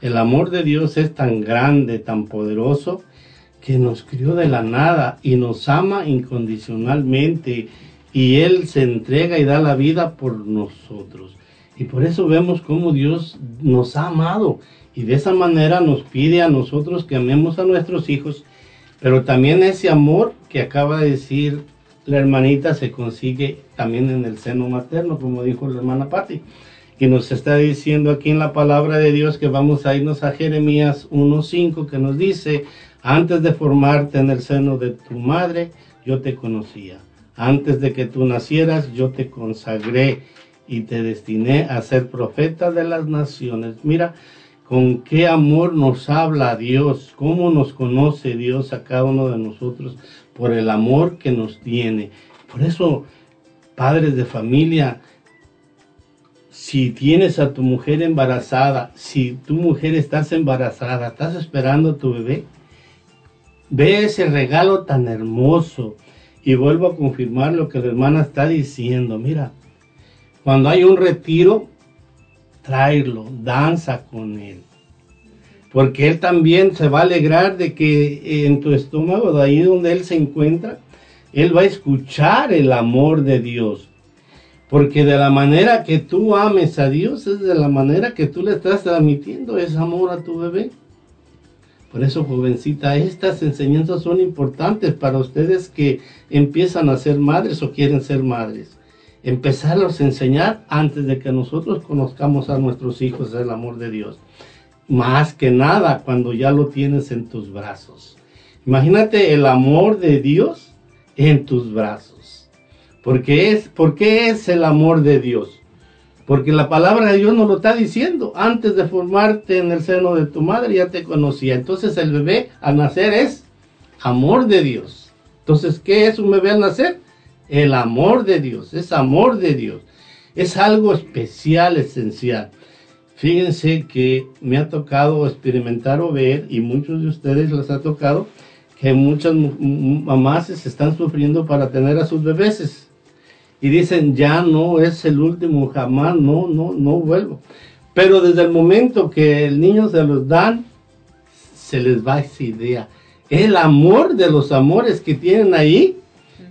[SPEAKER 5] El amor de Dios es tan grande, tan poderoso, que nos crió de la nada y nos ama incondicionalmente y Él se entrega y da la vida por nosotros. Y por eso vemos cómo Dios nos ha amado y de esa manera nos pide a nosotros que amemos a nuestros hijos, pero también ese amor que acaba de decir la hermanita se consigue también en el seno materno, como dijo la hermana Patti. Y nos está diciendo aquí en la palabra de Dios que vamos a irnos a Jeremías 1.5 que nos dice, antes de formarte en el seno de tu madre, yo te conocía. Antes de que tú nacieras, yo te consagré y te destiné a ser profeta de las naciones. Mira, con qué amor nos habla Dios, cómo nos conoce Dios a cada uno de nosotros por el amor que nos tiene. Por eso, padres de familia, si tienes a tu mujer embarazada, si tu mujer estás embarazada, estás esperando a tu bebé, ve ese regalo tan hermoso. Y vuelvo a confirmar lo que la hermana está diciendo. Mira, cuando hay un retiro, tráelo, danza con él. Porque él también se va a alegrar de que en tu estómago, de ahí donde él se encuentra, él va a escuchar el amor de Dios. Porque de la manera que tú ames a Dios es de la manera que tú le estás transmitiendo ese amor a tu bebé. Por eso, jovencita, estas enseñanzas son importantes para ustedes que empiezan a ser madres o quieren ser madres empezarlos a enseñar antes de que nosotros conozcamos a nuestros hijos el amor de Dios. Más que nada cuando ya lo tienes en tus brazos. Imagínate el amor de Dios en tus brazos. Porque es, ¿Por qué es el amor de Dios? Porque la palabra de Dios nos lo está diciendo. Antes de formarte en el seno de tu madre ya te conocía. Entonces el bebé al nacer es amor de Dios. Entonces, ¿qué es un bebé al nacer? El amor de Dios, es amor de Dios. Es algo especial, esencial. Fíjense que me ha tocado experimentar o ver, y muchos de ustedes les ha tocado, que muchas mamás se están sufriendo para tener a sus bebés. Y dicen, ya no es el último, jamás, no, no, no vuelvo. Pero desde el momento que el niño se los dan, se les va esa idea. El amor de los amores que tienen ahí,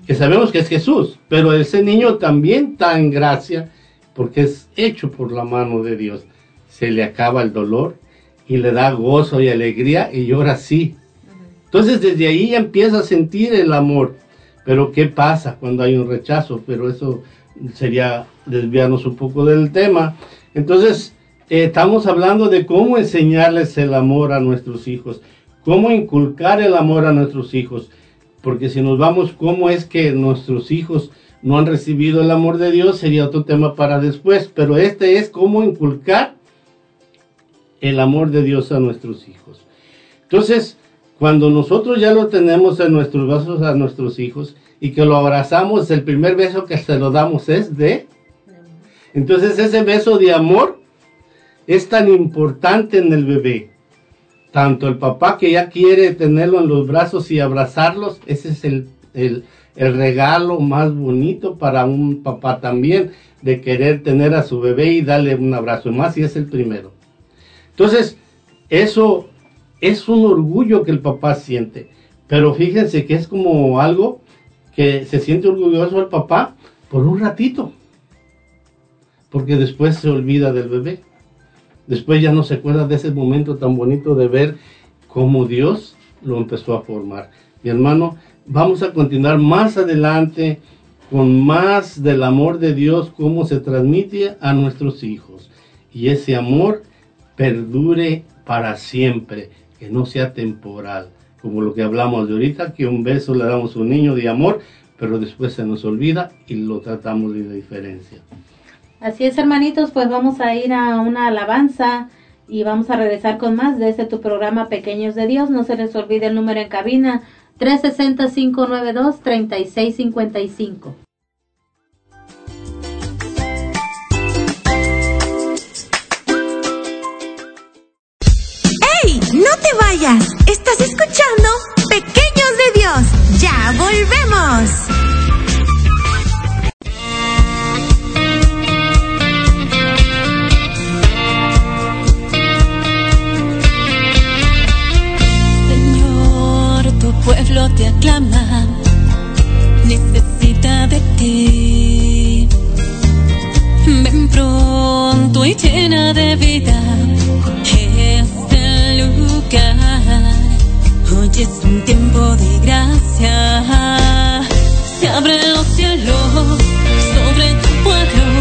[SPEAKER 5] que sabemos que es Jesús, pero ese niño también está en gracia porque es hecho por la mano de Dios. Se le acaba el dolor y le da gozo y alegría y llora así. Entonces desde ahí empieza a sentir el amor. Pero ¿qué pasa cuando hay un rechazo? Pero eso sería desviarnos un poco del tema. Entonces, eh, estamos hablando de cómo enseñarles el amor a nuestros hijos, cómo inculcar el amor a nuestros hijos porque si nos vamos cómo es que nuestros hijos no han recibido el amor de Dios, sería otro tema para después, pero este es cómo inculcar el amor de Dios a nuestros hijos. Entonces, cuando nosotros ya lo tenemos en nuestros brazos a nuestros hijos y que lo abrazamos, el primer beso que se lo damos es de... Entonces ese beso de amor es tan importante en el bebé tanto el papá que ya quiere tenerlo en los brazos y abrazarlos, ese es el, el, regalo más bonito para un papá también, de querer tener a su bebé y darle un abrazo más y es el primero. Entonces, eso es un orgullo que el papá siente, pero fíjense que es como algo que se siente orgulloso el papá por un ratito, porque después se olvida del bebé. Después ya no se acuerda de ese momento tan bonito de ver cómo Dios lo empezó a formar. Mi hermano, vamos a continuar más adelante con más del amor de Dios, cómo se transmite a nuestros hijos. Y ese amor perdure para siempre, que no sea temporal. Como lo que hablamos de ahorita, que un beso le damos a un niño de amor, pero después se nos olvida y lo tratamos de diferencia.
[SPEAKER 4] Así es, hermanitos, pues vamos a ir a una alabanza y vamos a regresar con más de este tu programa Pequeños de Dios. No se les olvide el número en cabina 360-592-3655.
[SPEAKER 3] ¡Ey! ¡No te vayas! Estás escuchando Pequeños de Dios. Ya volvemos.
[SPEAKER 16] pueblo te aclama, necesita de ti. Ven pronto y llena de vida este lugar. Hoy es un tiempo de gracia. Se abren los cielos sobre tu pueblo.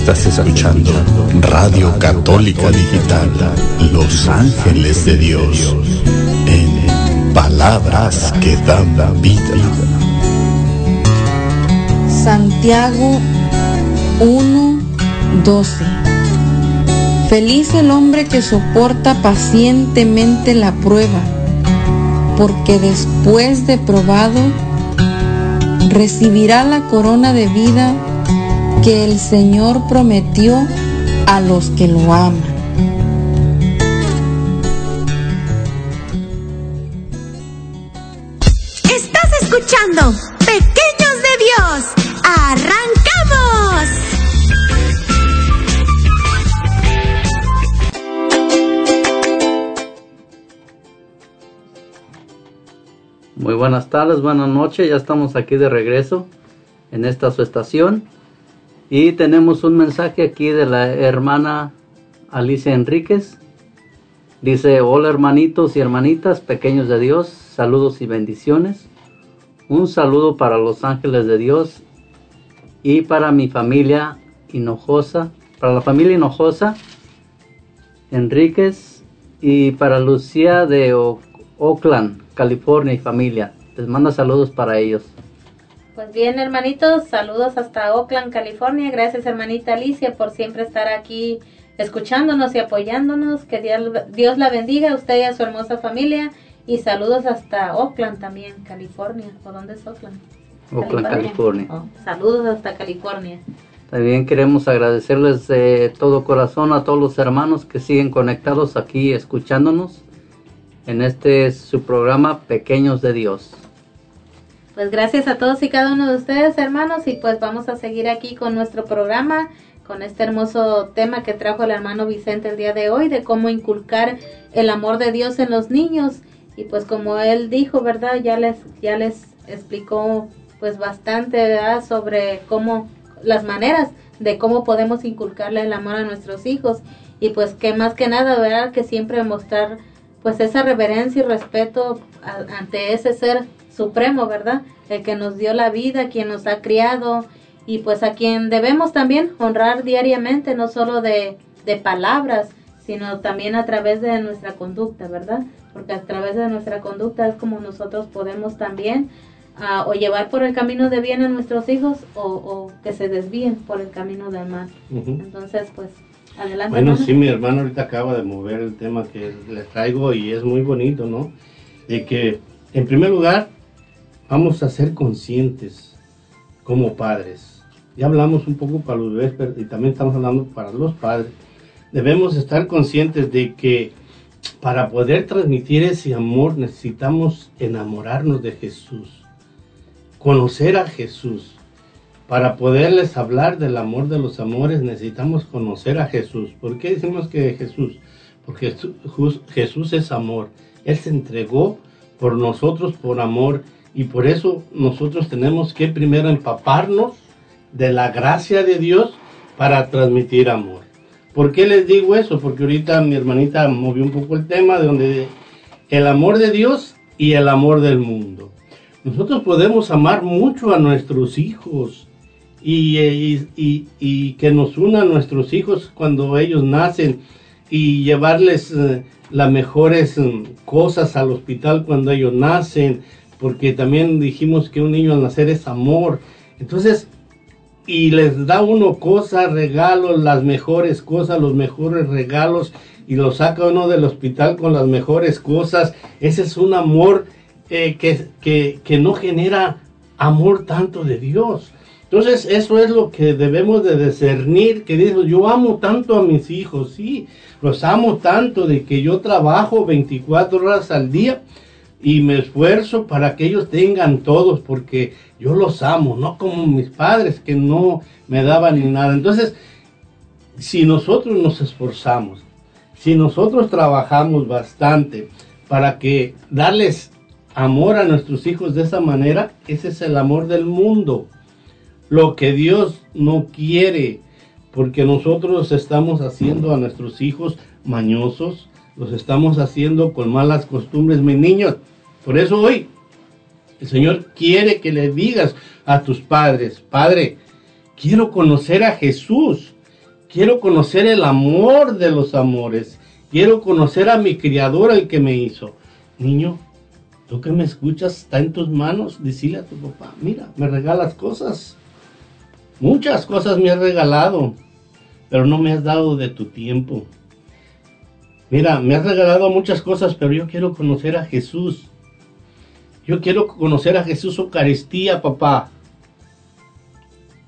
[SPEAKER 15] Estás escuchando Radio Católica Digital, Los Ángeles de Dios, en palabras que dan vida.
[SPEAKER 9] Santiago 1:12 Feliz el hombre que soporta pacientemente la prueba, porque después de probado recibirá la corona de vida que el Señor prometió a los que lo aman.
[SPEAKER 3] Estás escuchando Pequeños de Dios. ¡Arrancamos!
[SPEAKER 6] Muy buenas tardes, buenas noches, ya estamos aquí de regreso en esta su estación y tenemos un mensaje aquí de la hermana Alicia Enríquez. Dice, hola hermanitos y hermanitas, pequeños de Dios, saludos y bendiciones. Un saludo para los ángeles de Dios y para mi familia Hinojosa, para la familia Hinojosa Enríquez y para Lucía de Oakland, California y familia. Les manda saludos para ellos.
[SPEAKER 4] Pues bien, hermanitos, saludos hasta Oakland, California. Gracias, hermanita Alicia, por siempre estar aquí escuchándonos y apoyándonos. Que Dios, Dios la bendiga a usted y a su hermosa familia. Y saludos hasta Oakland también, California. ¿O dónde es Oakland?
[SPEAKER 6] Oakland, California.
[SPEAKER 4] Oh, saludos hasta California.
[SPEAKER 6] También queremos agradecerles de todo corazón a todos los hermanos que siguen conectados aquí escuchándonos en este su programa Pequeños de Dios.
[SPEAKER 4] Pues gracias a todos y cada uno de ustedes, hermanos, y pues vamos a seguir aquí con nuestro programa, con este hermoso tema que trajo el hermano Vicente el día de hoy, de cómo inculcar el amor de Dios en los niños. Y pues como él dijo, ¿verdad? Ya les, ya les explicó pues bastante. Sobre cómo, las maneras de cómo podemos inculcarle el amor a nuestros hijos. Y pues que más que nada, ¿verdad? Que siempre mostrar pues esa reverencia y respeto a- ante ese ser supremo, ¿verdad? El que nos dio la vida, quien nos ha criado y pues a quien debemos también honrar diariamente, no solo de, de palabras, sino también a través de nuestra conducta, ¿verdad? Porque a través de nuestra conducta es como nosotros podemos también ah, o llevar por el camino de bien a nuestros hijos o, o que se desvíen por el camino del mal.
[SPEAKER 5] Ujú.
[SPEAKER 4] Entonces, pues, adelante.
[SPEAKER 5] Bueno,
[SPEAKER 4] hermano.
[SPEAKER 5] sí, mi hermano ahorita acaba de mover el tema que les traigo y es muy bonito, ¿no? De que, en primer lugar, vamos a ser conscientes como padres. Ya hablamos un poco para los bebés, y también estamos hablando para los padres. Debemos estar conscientes de que para poder transmitir ese amor necesitamos enamorarnos de Jesús, conocer a Jesús. Para poderles hablar del amor de los amores necesitamos conocer a Jesús. ¿Por qué decimos que Jesús? Porque Jesús es amor. Él se entregó por nosotros por amor y por eso nosotros tenemos que primero empaparnos de la gracia de Dios para transmitir amor. ¿Por qué les digo eso? Porque ahorita mi hermanita movió un poco el tema de donde el amor de Dios y el amor del mundo. Nosotros podemos amar mucho a nuestros hijos y, y- y- que nos unan nuestros hijos cuando ellos nacen y llevarles eh, las mejores mm, cosas al hospital cuando ellos nacen, porque también dijimos que un niño al nacer es amor. Entonces, y les da uno cosas, regalos, las mejores cosas, los mejores regalos, y lo saca uno del hospital con las mejores cosas. Ese es un amor eh, que, que, que no genera amor tanto de Dios. Entonces, eso es lo que debemos de discernir, que digo, yo amo tanto a mis hijos, sí, los amo tanto de que yo trabajo 24 horas al día y me esfuerzo para que ellos tengan todos, porque yo los amo, no como mis padres que no me daban ni nada. Entonces, si nosotros nos esforzamos, si nosotros trabajamos bastante para que darles amor a nuestros hijos de esa manera, ese es el amor del mundo. Lo que Dios no quiere, porque nosotros estamos haciendo a nuestros hijos mañosos, los estamos haciendo con malas costumbres, mis niños. Por eso hoy el Señor quiere que le digas a tus padres, Padre, quiero conocer a Jesús, quiero conocer el amor de los amores, quiero conocer a mi Criador, el que me hizo. Niño, tú que me escuchas, está en tus manos, decirle a tu papá, mira, me regalas cosas. Muchas cosas me has regalado, pero no me has dado de tu tiempo. Mira, me has regalado muchas cosas, pero yo quiero conocer a Jesús. Yo quiero conocer a Jesús Eucaristía, papá.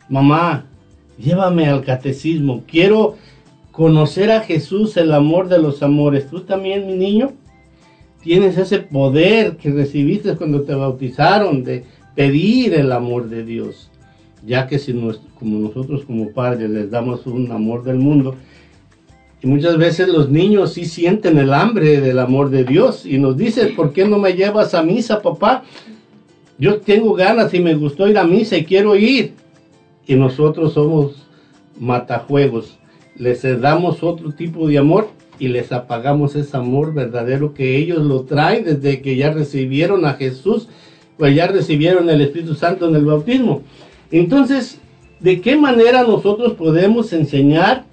[SPEAKER 5] Mamá, llévame al catecismo. Quiero conocer a Jesús, el amor de los amores. Tú también, mi niño, tienes ese poder que recibiste cuando te bautizaron de pedir el amor de Dios. Ya que si como nosotros como padres les damos un amor del mundo, y muchas veces los niños sí sienten el hambre del amor de Dios y nos dicen, ¿por qué no me llevas a misa, papá? Yo tengo ganas y me gustó ir a misa y quiero ir. Y nosotros somos matajuegos. Les damos otro tipo de amor y les apagamos ese amor verdadero que ellos lo traen desde que ya recibieron a Jesús, pues ya recibieron el Espíritu Santo en el bautismo. Entonces, ¿de qué manera nosotros podemos enseñar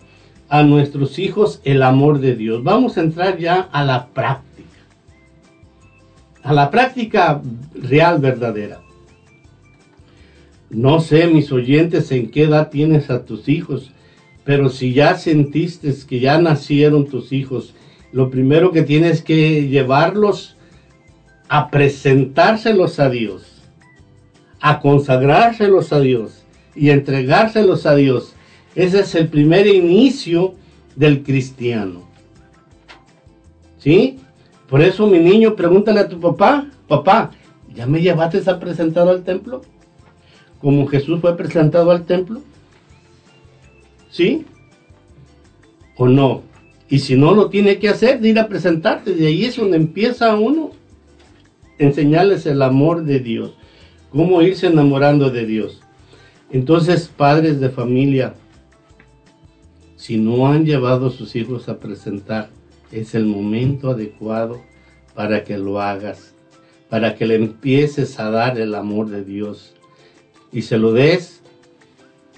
[SPEAKER 5] a nuestros hijos el amor de Dios? Vamos a entrar ya a la práctica. A la práctica real, verdadera. No sé, mis oyentes, en qué edad tienes a tus hijos, pero si ya sentiste que ya nacieron tus hijos, lo primero que tienes que llevarlos a presentárselos a Dios, a consagrárselos a Dios y entregárselos a Dios. Ese es el primer inicio del cristiano. ¿Sí? Por eso, mi niño, pregúntale a tu papá, papá, ¿Ya me llevaste a presentar al templo? Como Jesús fue presentado al templo. ¿Sí? ¿O no? Y si no lo tiene que hacer, de ir a presentarte. De ahí es donde empieza uno enseñarles el amor de Dios. Cómo irse enamorando de Dios. Entonces, padres de familia, si no han llevado a sus hijos a presentar, es el momento adecuado para que lo hagas, para que le empieces a dar el amor de Dios y se lo des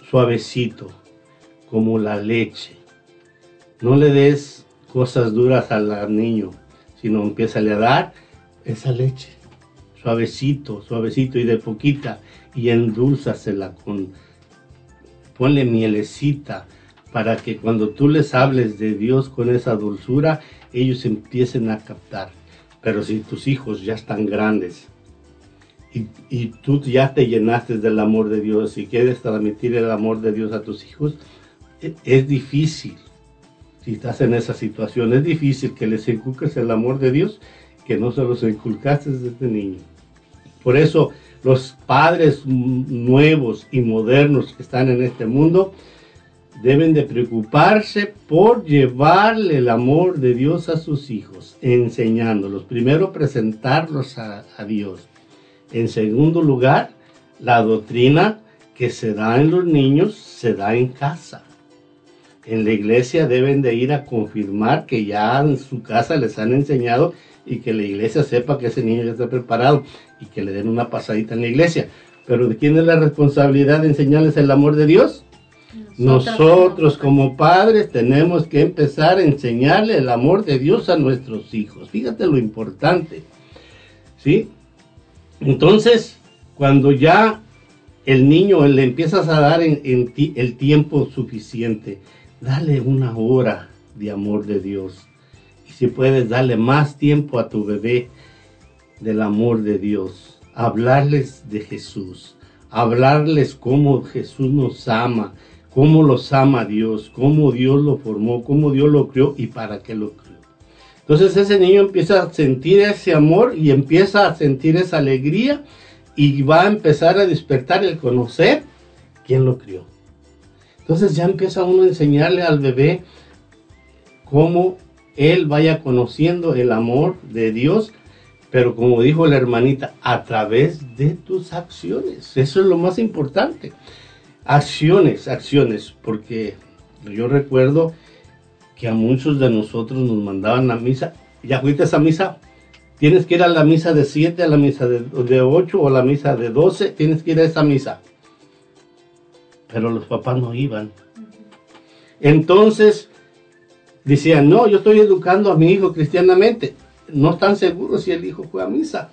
[SPEAKER 5] suavecito, como la leche. No le des cosas duras al niño, sino empieza a dar esa leche, suavecito, suavecito y de poquita, y endulzasela con, ponle mielecita, para que cuando tú les hables de Dios con esa dulzura, ellos empiecen a captar. Pero si tus hijos ya están grandes y, tú ya te llenaste del amor de Dios y quieres transmitir el amor de Dios a tus hijos, e, es difícil. Si estás en esa situación, es difícil que les inculques el amor de Dios que no se los inculcaste desde niño. Por eso los padres nuevos y modernos que están en este mundo deben de preocuparse por llevarle el amor de Dios a sus hijos, enseñándolos. Primero, presentarlos a, Dios. En segundo lugar, la doctrina que se da en los niños se da en casa. En la iglesia deben de ir a confirmar que ya en su casa les han enseñado y que la iglesia sepa que ese niño ya está preparado y que le den una pasadita en la iglesia. Pero ¿de quién es la responsabilidad de enseñarles el amor de Dios? Nosotros, como padres tenemos que empezar a enseñarle el amor de Dios a nuestros hijos. Fíjate lo importante. ¿Sí? Entonces, cuando ya el niño le empiezas a dar en, en ti el tiempo suficiente, dale una hora de amor de Dios. Y si puedes, darle más tiempo a tu bebé del amor de Dios. Hablarles de Jesús. Hablarles cómo Jesús nos ama, cómo los ama Dios, cómo Dios lo formó, cómo Dios lo creó y para qué lo creó. Entonces ese niño empieza a sentir ese amor y empieza a sentir esa alegría y va a empezar a despertar el conocer quién lo crió. Entonces ya empieza uno a enseñarle al bebé cómo él vaya conociendo el amor de Dios, pero como dijo la hermanita, a través de tus acciones. Eso es lo más importante. Acciones, acciones, porque yo recuerdo que a muchos de nosotros nos mandaban a misa. ¿Ya fuiste a esa misa? Tienes que ir a la misa de 7, a la misa de, de 8 o a la misa de 12. Tienes que ir a esa misa pero los papás no iban. Entonces decían, no, yo estoy educando a mi hijo cristianamente. No están seguros si el hijo fue a misa.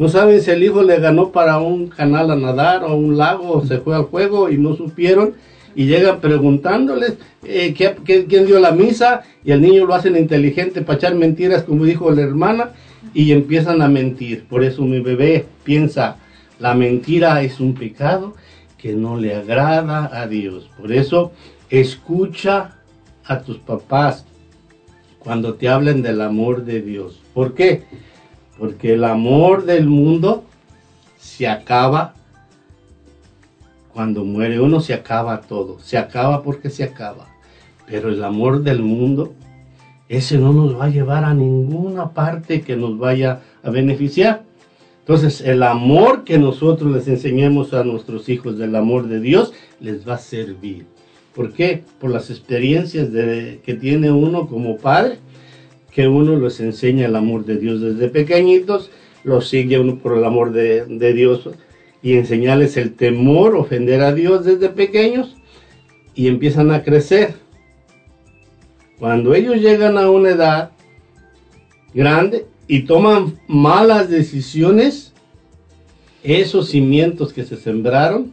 [SPEAKER 5] No saben si el hijo le ganó para un canal a nadar o un lago se fue al juego y no supieron. Y llegan preguntándoles eh, quién dio la misa y el niño lo hacen inteligente para echar mentiras como dijo la hermana y empiezan a mentir. Por eso mi bebé piensa, la mentira es un pecado que no le agrada a Dios. Por eso, escucha a tus papás cuando te hablen del amor de Dios. ¿Por qué? Porque el amor del mundo se acaba cuando muere uno, se acaba todo. Se acaba porque se acaba. Pero el amor del mundo, ese no nos va a llevar a ninguna parte que nos vaya a beneficiar. Entonces, el amor que nosotros les enseñemos a nuestros hijos del amor de Dios les va a servir. ¿Por qué? Por las experiencias que tiene uno como padre, que uno les enseña el amor de Dios desde pequeñitos, los sigue uno por el amor de, de Dios y enseñarles el temor, ofender a Dios desde pequeños y empiezan a crecer. Cuando ellos llegan a una edad grande, y toman malas decisiones, esos cimientos que se sembraron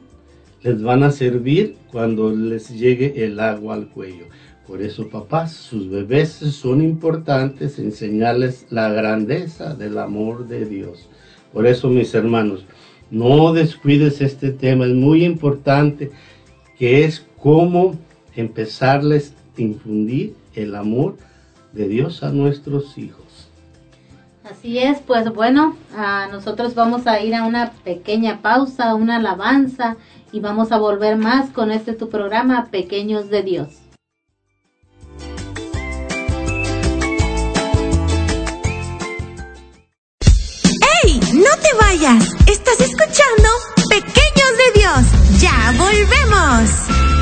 [SPEAKER 5] les van a servir cuando les llegue el agua al cuello. Por eso, papás, sus bebés son importantes, enseñarles la grandeza del amor de Dios. Por eso, mis hermanos, no descuides este tema, es muy importante, que es cómo empezarles a infundir el amor de Dios a nuestros hijos.
[SPEAKER 4] Así es, pues bueno, nosotros vamos a ir a una pequeña pausa, una alabanza y vamos a volver más con este tu programa Pequeños de Dios.
[SPEAKER 3] Vayas! Estás escuchando Pequeños de Dios. Ya volvemos.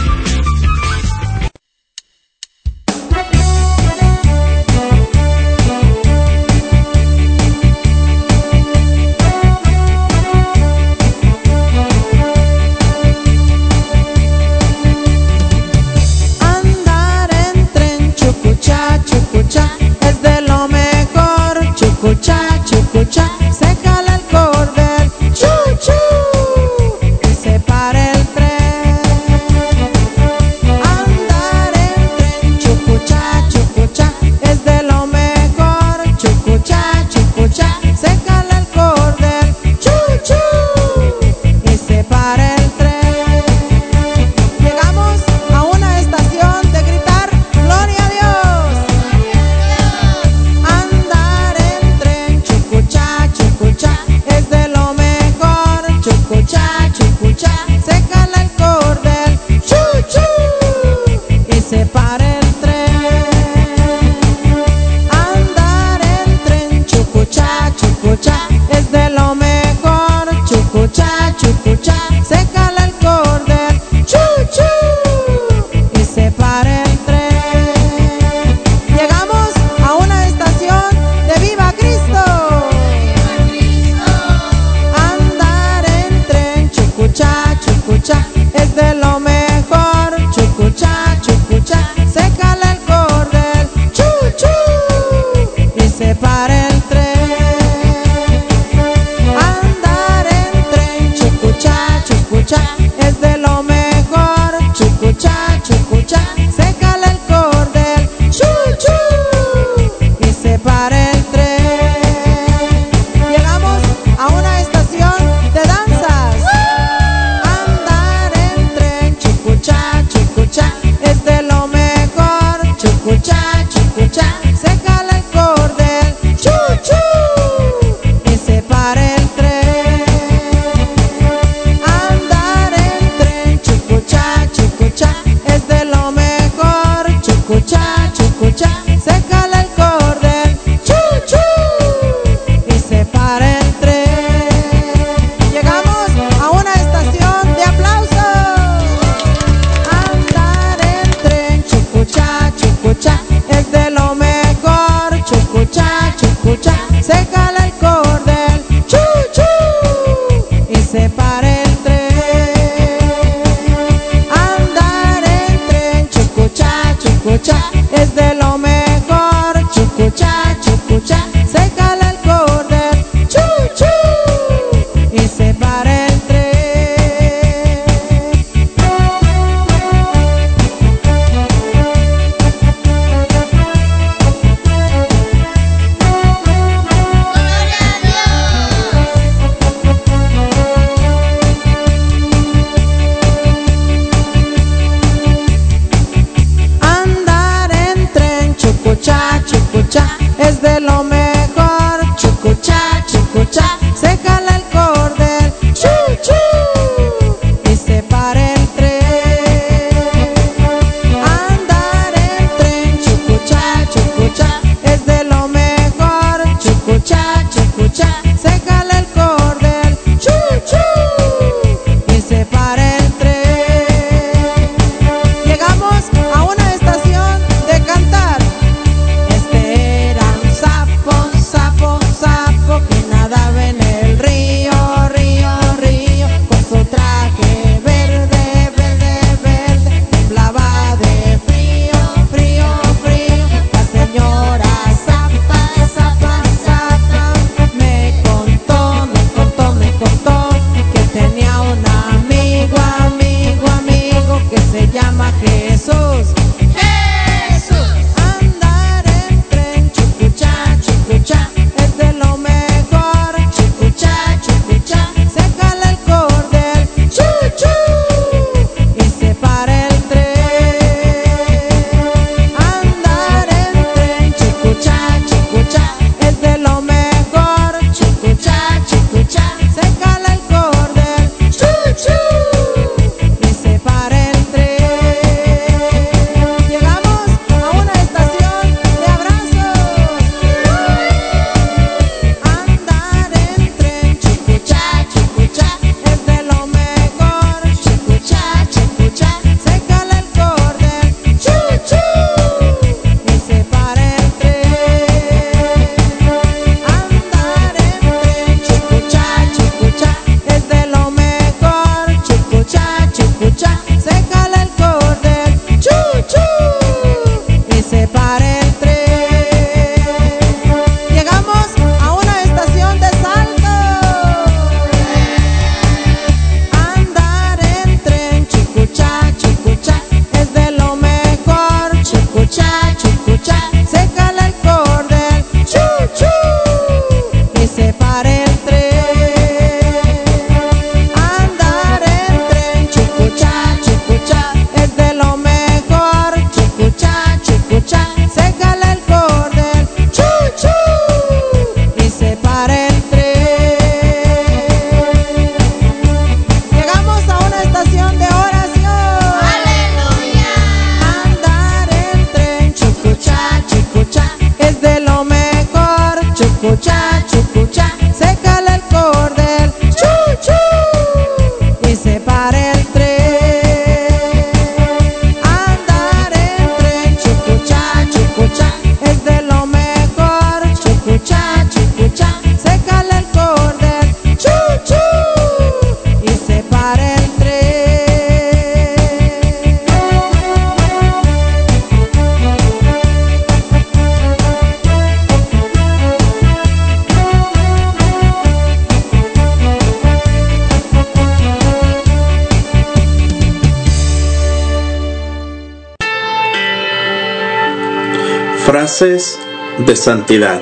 [SPEAKER 17] De
[SPEAKER 13] santidad.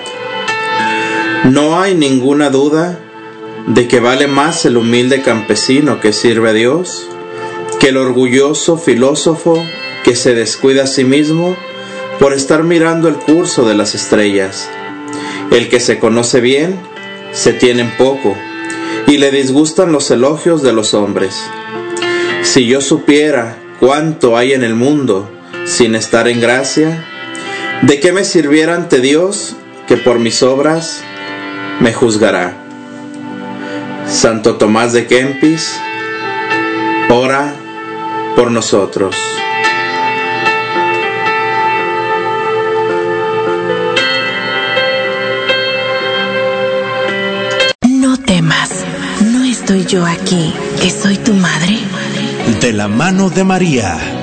[SPEAKER 13] No hay ninguna duda de que vale más el humilde campesino que sirve a Dios que el orgulloso filósofo que se descuida a sí mismo por estar mirando el curso de las estrellas. El que se conoce bien se tiene en poco y le disgustan los elogios de los hombres. Si yo supiera cuánto hay en el mundo sin estar en gracia, ¿de qué me sirviera ante Dios que por mis obras me juzgará? Santo Tomás de Kempis, ora por nosotros.
[SPEAKER 11] No temas, no estoy yo aquí, que soy tu madre.
[SPEAKER 1] De la mano de María,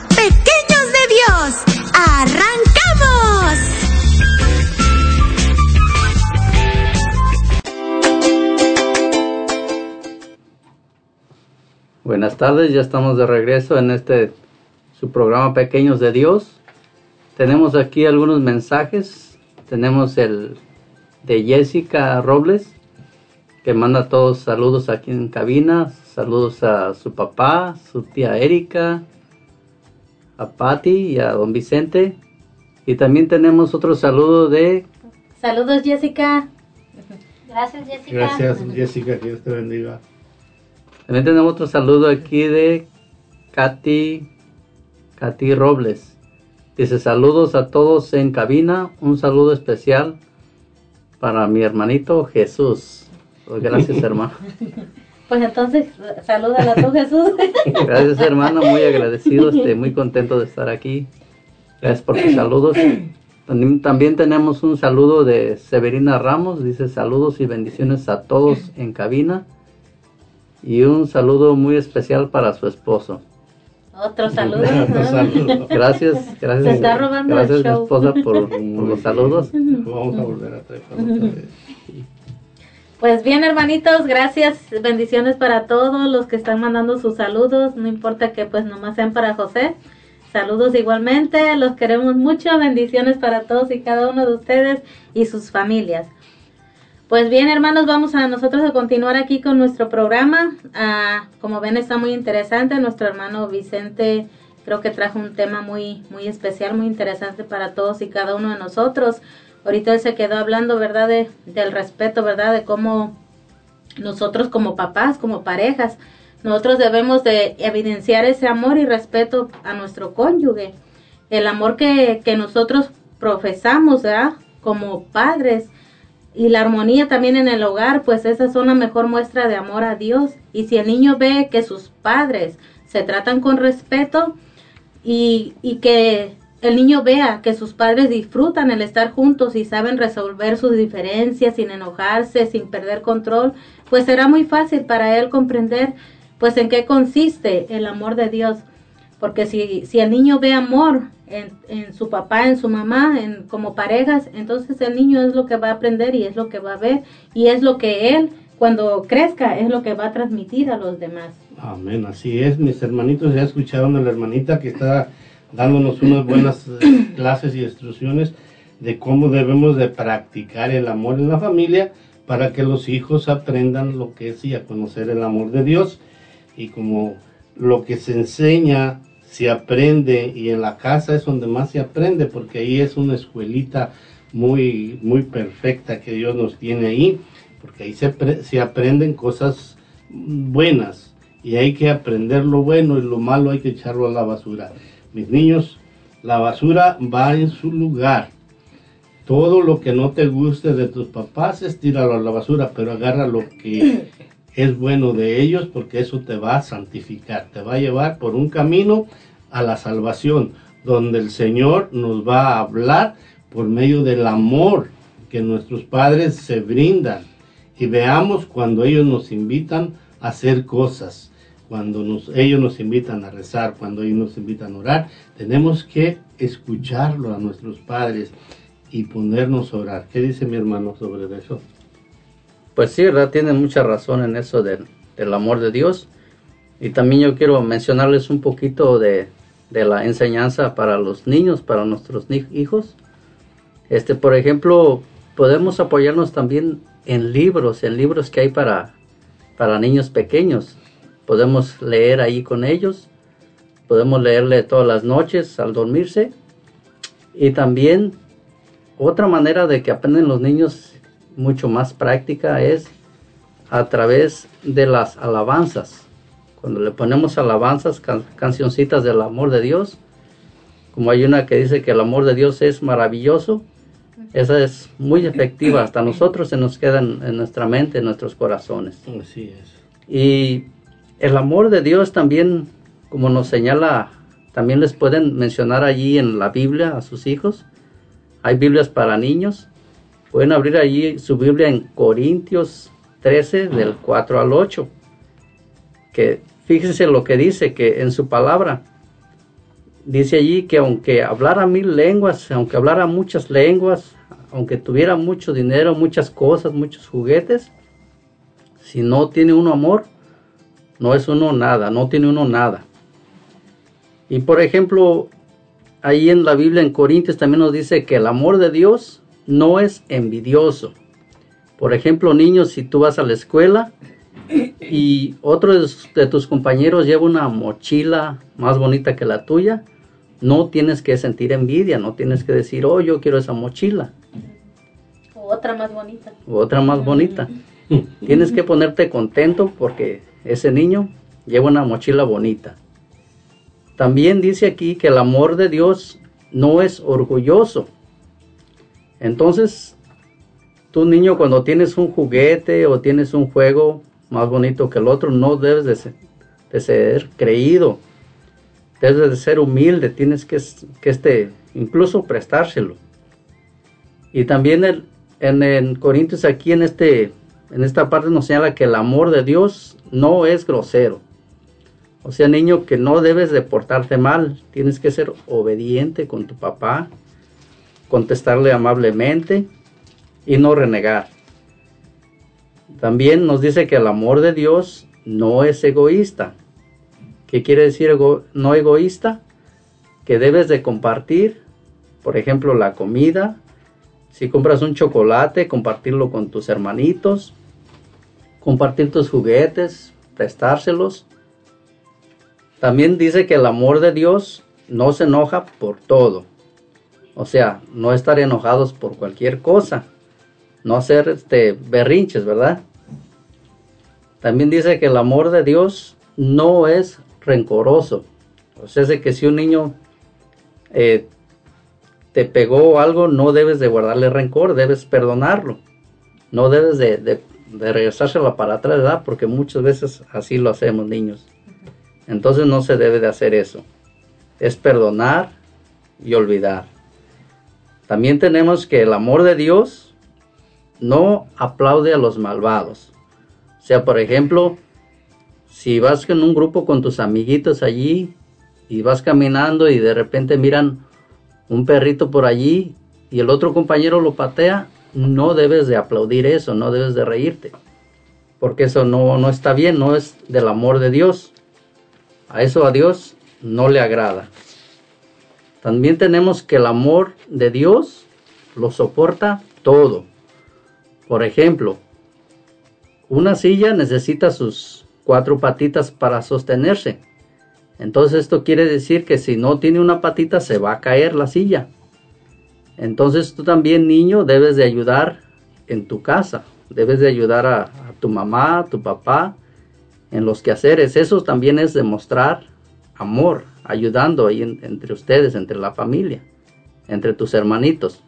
[SPEAKER 6] tardes, ya estamos de regreso en este su programa Pequeños de Dios. Tenemos aquí algunos mensajes. Tenemos el de Jessica Robles, que manda todos saludos aquí en cabina. Saludos a su papá, su tía Erika, a Patty y a don Vicente. Y también tenemos otro saludo de
[SPEAKER 4] Saludos, Jessica.
[SPEAKER 7] Gracias, Jessica.
[SPEAKER 5] Gracias, Jessica, que Dios te bendiga.
[SPEAKER 6] También tenemos otro saludo aquí de Katy, Katy Robles. Dice saludos a todos en cabina. Un saludo especial para mi hermanito Jesús. Pues gracias, hermano.
[SPEAKER 4] Pues entonces, salúdala tú, Jesús.
[SPEAKER 6] Gracias, hermano. Muy agradecido. Este, muy contento de estar aquí. Gracias por tus saludos. También, también tenemos un saludo de Severina Ramos. Dice saludos y bendiciones a todos en cabina. Y un saludo muy especial para su esposo.
[SPEAKER 4] Otro saludo.
[SPEAKER 5] Otro saludo.
[SPEAKER 6] Gracias, gracias.
[SPEAKER 4] Se está robando
[SPEAKER 6] gracias
[SPEAKER 4] el show.
[SPEAKER 6] esposa por, por los saludos.
[SPEAKER 5] Vamos a volver a traer.
[SPEAKER 4] Pues bien, hermanitos, gracias. Bendiciones para todos los que están mandando sus saludos. No importa que pues nomás sean para José. Saludos igualmente. Los queremos mucho. Bendiciones para todos y cada uno de ustedes y sus familias. Pues bien, hermanos, vamos a nosotros a continuar aquí con nuestro programa. Ah, como ven, está muy interesante. Nuestro hermano Vicente creo que trajo un tema muy, muy especial, muy interesante para todos y cada uno de nosotros. Ahorita él se quedó hablando, ¿verdad?, de, del respeto, ¿verdad?, de cómo nosotros como papás, como parejas, nosotros debemos de evidenciar ese amor y respeto a nuestro cónyuge. El amor que, nosotros profesamos, ¿verdad?, como padres y la armonía también en el hogar, pues esa es una mejor muestra de amor a Dios. Y si el niño ve que sus padres se tratan con respeto y, y que el niño vea que sus padres disfrutan el estar juntos y saben resolver sus diferencias sin enojarse, sin perder control, pues será muy fácil para él comprender pues en qué consiste el amor de Dios. Porque si, si el niño ve amor en, en su papá, en su mamá, en, como parejas, entonces el niño es lo que va a aprender y es lo que va a ver y es lo que él cuando crezca es lo que va a transmitir a los demás.
[SPEAKER 5] Amén, así es, mis hermanitos, ya escucharon a la hermanita que está dándonos unas buenas eh, clases y instrucciones de cómo debemos de practicar el amor en la familia para que los hijos aprendan lo que es y a conocer el amor de Dios. Y como lo que se enseña se aprende y en la casa es donde más se aprende porque ahí es una escuelita muy, muy perfecta que Dios nos tiene ahí, porque ahí se, se aprenden cosas buenas y hay que aprender lo bueno y lo malo hay que echarlo a la basura. Mis niños, la basura va en su lugar. Todo lo que no te guste de tus papás, estíralo a la basura, pero agarra lo que es bueno de ellos porque eso te va a santificar, te va a llevar por un camino a la salvación, donde el Señor nos va a hablar por medio del amor que nuestros padres se brindan y veamos cuando ellos nos invitan a hacer cosas, cuando ellos nos invitan a rezar, cuando ellos nos invitan a orar, tenemos que escucharlo a nuestros padres y ponernos a orar. ¿Qué dice mi hermano sobre eso?
[SPEAKER 6] Pues sí, ¿verdad? Tienen mucha razón en eso del, del amor de Dios. Y también yo quiero mencionarles un poquito de, de la enseñanza para los niños, para nuestros hijos. Este, por ejemplo, podemos apoyarnos también en libros, en libros que hay para, para niños pequeños. Podemos leer ahí con ellos, podemos leerle todas las noches al dormirse. Y también otra manera de que aprenden los niños mucho más práctica es a través de las alabanzas. Cuando le ponemos alabanzas, can- cancioncitas del amor de Dios, como hay una que dice que el amor de Dios es maravilloso, esa es muy efectiva, hasta nosotros se nos queda en, en nuestra mente, en nuestros corazones.
[SPEAKER 5] Así es.
[SPEAKER 6] Y el amor de Dios también, como nos señala, también les pueden mencionar allí en la Biblia a sus hijos. Hay Biblias para niños. Pueden abrir allí su Biblia en Corintios 13, del 4 al 8. Que fíjense lo que dice, que en su palabra dice allí que aunque hablara mil lenguas, aunque hablara muchas lenguas, aunque tuviera mucho dinero, muchas cosas, muchos juguetes, si no tiene uno amor, no es uno nada, no tiene uno nada. Y por ejemplo, ahí en la Biblia en Corintios también nos dice que el amor de Dios no es envidioso. Por ejemplo, niños, si tú vas a la escuela y otro de, de tus compañeros lleva una mochila más bonita que la tuya, no tienes que sentir envidia, no tienes que decir, oh, yo quiero esa mochila,
[SPEAKER 4] Otra más bonita.
[SPEAKER 6] u otra más bonita. Tienes que ponerte contento porque ese niño lleva una mochila bonita. También dice aquí que el amor de Dios no es orgulloso. Entonces, tú niño cuando tienes un juguete o tienes un juego más bonito que el otro, no debes de ser, creído. Debes de ser humilde, tienes que, que este, incluso prestárselo. Y también el, en, en Corintios aquí en este en esta parte nos señala que el amor de Dios no es grosero. O sea, niño, que no debes de portarte mal, tienes que ser obediente con tu papá, contestarle amablemente y no renegar. También nos dice que el amor de Dios no es egoísta. ¿Qué quiere decir no egoísta? Que debes de compartir, por ejemplo, la comida. Si compras un chocolate, compartirlo con tus hermanitos, compartir tus juguetes, prestárselos. También dice que el amor de Dios no se enoja por todo. O sea, no estar enojados por cualquier cosa. No hacer este berrinches, ¿verdad? También dice que el amor de Dios no es rencoroso. O sea, de que si un niño eh, te pegó algo, no debes de guardarle rencor, debes perdonarlo. No debes de, de, de regresárselo para atrás, ¿verdad? Porque muchas veces así lo hacemos niños. Entonces no se debe de hacer eso. Es perdonar y olvidar. También tenemos que el amor de Dios no aplaude a los malvados. O sea, por ejemplo, si vas en un grupo con tus amiguitos allí y vas caminando y de repente miran un perrito por allí y el otro compañero lo patea, no debes de aplaudir eso, no debes de reírte. Porque eso no, no está bien, no es del amor de Dios. A eso a Dios no le agrada. También tenemos que el amor de Dios lo soporta todo. Por ejemplo, una silla necesita sus cuatro patitas para sostenerse. Entonces esto quiere decir que si no tiene una patita se va a caer la silla. Entonces tú también niño debes de ayudar en tu casa. Debes de ayudar a, tu mamá, a tu papá en los quehaceres. Eso también es demostrar amor, ayudando ahí en- entre ustedes, entre la familia, entre tus hermanitos.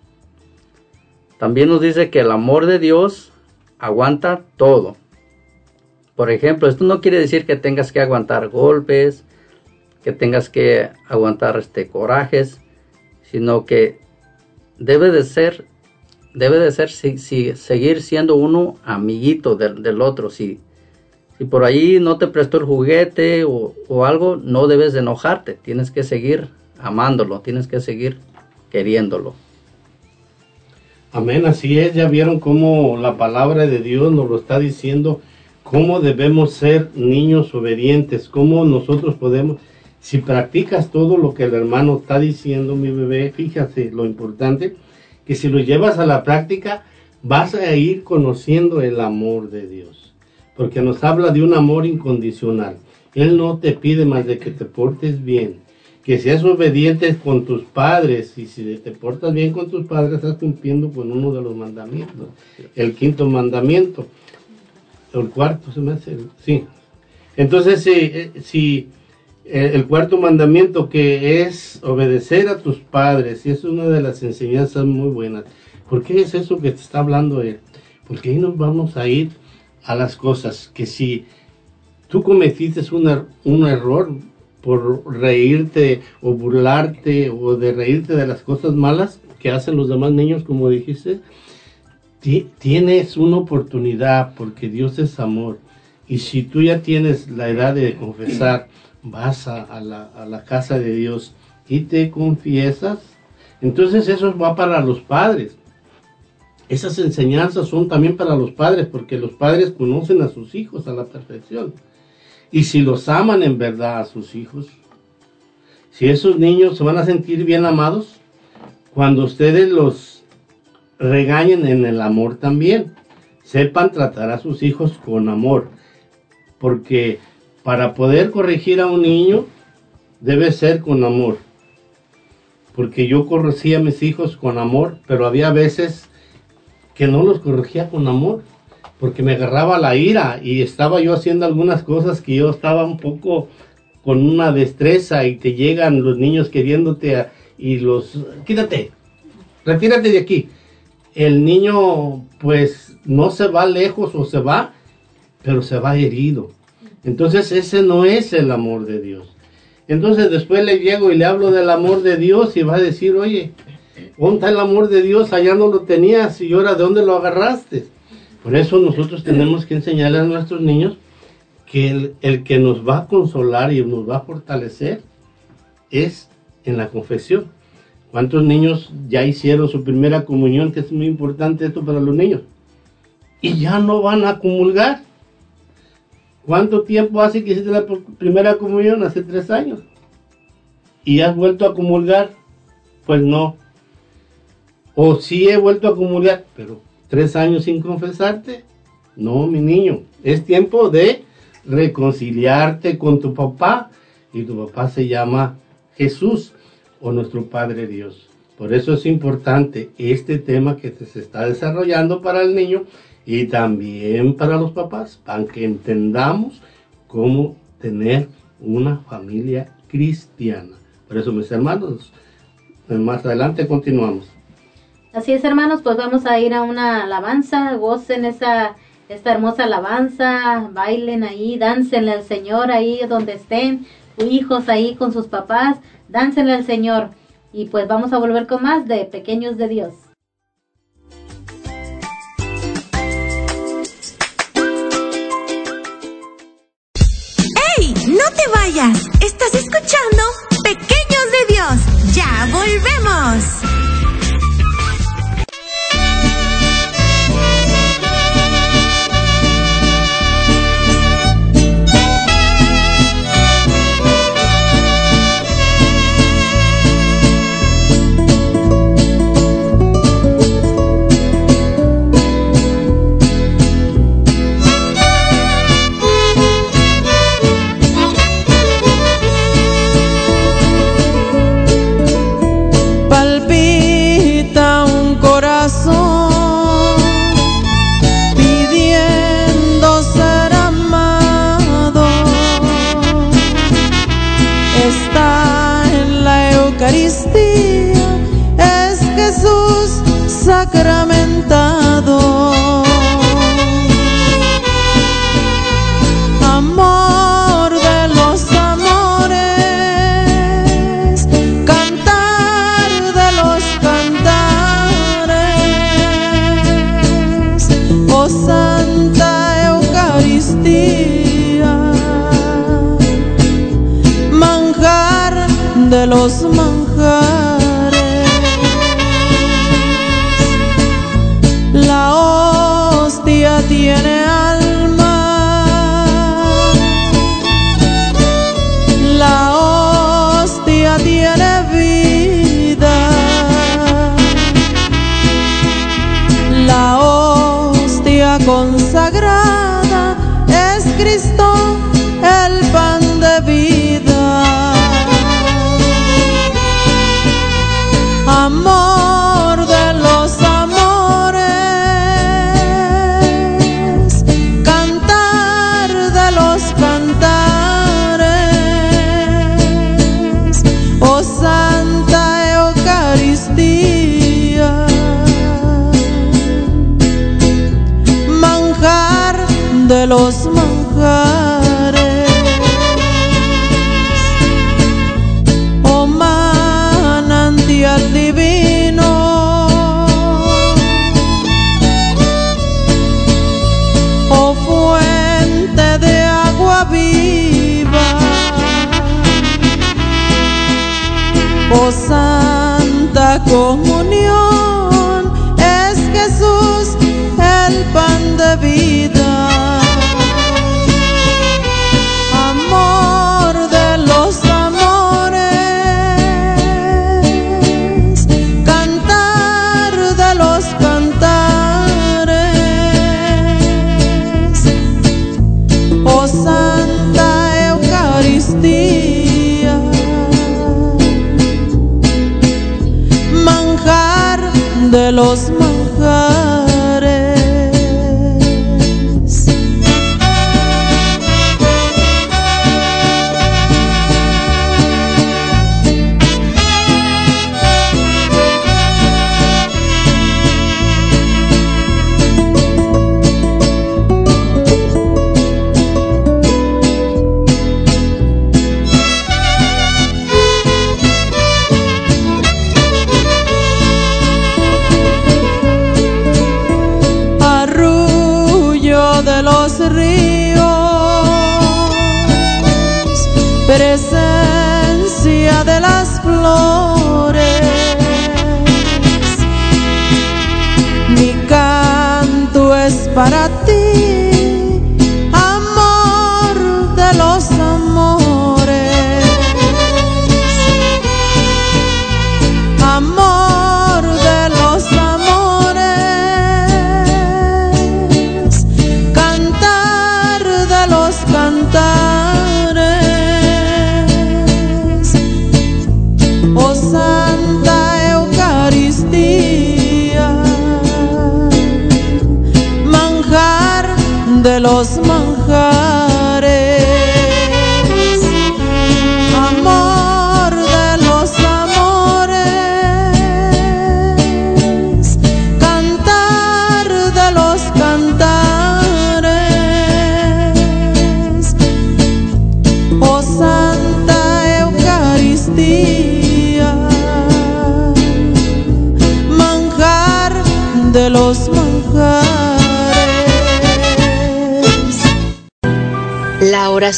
[SPEAKER 6] También nos dice que el amor de Dios aguanta todo. Por ejemplo, esto no quiere decir que tengas que aguantar golpes, que tengas que aguantar este corajes, sino que debe de ser debe de ser seguir siendo uno amiguito del, del otro. Si, por ahí no te prestó el juguete o, o algo, no debes de enojarte. Tienes que seguir amándolo, tienes que seguir queriéndolo.
[SPEAKER 5] Amén, así es, ya vieron cómo la palabra de Dios nos lo está diciendo, cómo debemos ser niños obedientes, cómo nosotros podemos, si practicas todo lo que el hermano está diciendo, mi bebé, fíjate lo importante, que si lo llevas a la práctica, vas a ir conociendo el amor de Dios, porque nos habla de un amor incondicional. Él no te pide más de que te portes bien, que seas obediente con tus padres y si te portas bien con tus padres estás cumpliendo con uno de los mandamientos. El quinto mandamiento, el cuarto se me hace, sí. Entonces, si, si eh, el cuarto mandamiento que es obedecer a tus padres, y es una de las enseñanzas muy buenas. ¿Por qué es eso que te está hablando él? Porque ahí nos vamos a ir a las cosas que si tú cometiste un, er- un error por reírte o burlarte o de reírte de las cosas malas que hacen los demás niños, como dijiste, ti- tienes una oportunidad porque Dios es amor. Y si tú ya tienes la edad de confesar, vas a la, a la casa de Dios y te confiesas, entonces eso va para los padres. Esas enseñanzas son también para los padres porque los padres conocen a sus hijos a la perfección. Y si los aman en verdad a sus hijos, si esos niños se van a sentir bien amados, cuando ustedes los regañen en el amor también, sepan tratar a sus hijos con amor. Porque para poder corregir a un niño, debe ser con amor. Porque yo corregía a mis hijos con amor, pero había veces que no los corregía con amor, porque me agarraba la ira y estaba yo haciendo algunas cosas que yo estaba un poco con una destreza y te llegan los niños queriéndote y los quítate, retírate de aquí. El niño pues no se va lejos o se va, pero se va herido. Entonces ese no es el amor de Dios. Entonces después le llego y le hablo del amor de Dios y va a decir, oye, ¿dónde está el amor de Dios? Allá no lo tenías y ahora ¿de dónde lo agarraste? Por eso nosotros tenemos que enseñarle a nuestros niños que el, el que nos va a consolar y nos va a fortalecer es en la confesión. ¿Cuántos niños ya hicieron su primera comunión? Que es muy importante esto para los niños. Y ya no van a comulgar. ¿Cuánto tiempo hace que hiciste la pr- primera comunión? Hace tres años. ¿Y has vuelto a comulgar? Pues no. O sí he vuelto a comulgar, pero tres años sin confesarte. No, mi niño. Es tiempo de reconciliarte con tu papá. Y tu papá se llama Jesús o nuestro Padre Dios. Por eso es importante este tema que se está desarrollando para el niño y también para los papás, para que entendamos cómo tener una familia cristiana. Por eso, mis hermanos, más adelante continuamos.
[SPEAKER 4] Así es, hermanos, pues vamos a ir a una alabanza, gocen esa esta hermosa alabanza, bailen ahí, dáncenle al Señor ahí donde estén, hijos ahí con sus papás, dáncenle al Señor. Y pues vamos a volver con más de Pequeños de Dios.
[SPEAKER 3] ¡Ey! ¡No te vayas! Estás escuchando Pequeños de Dios. ¡Ya volvemos!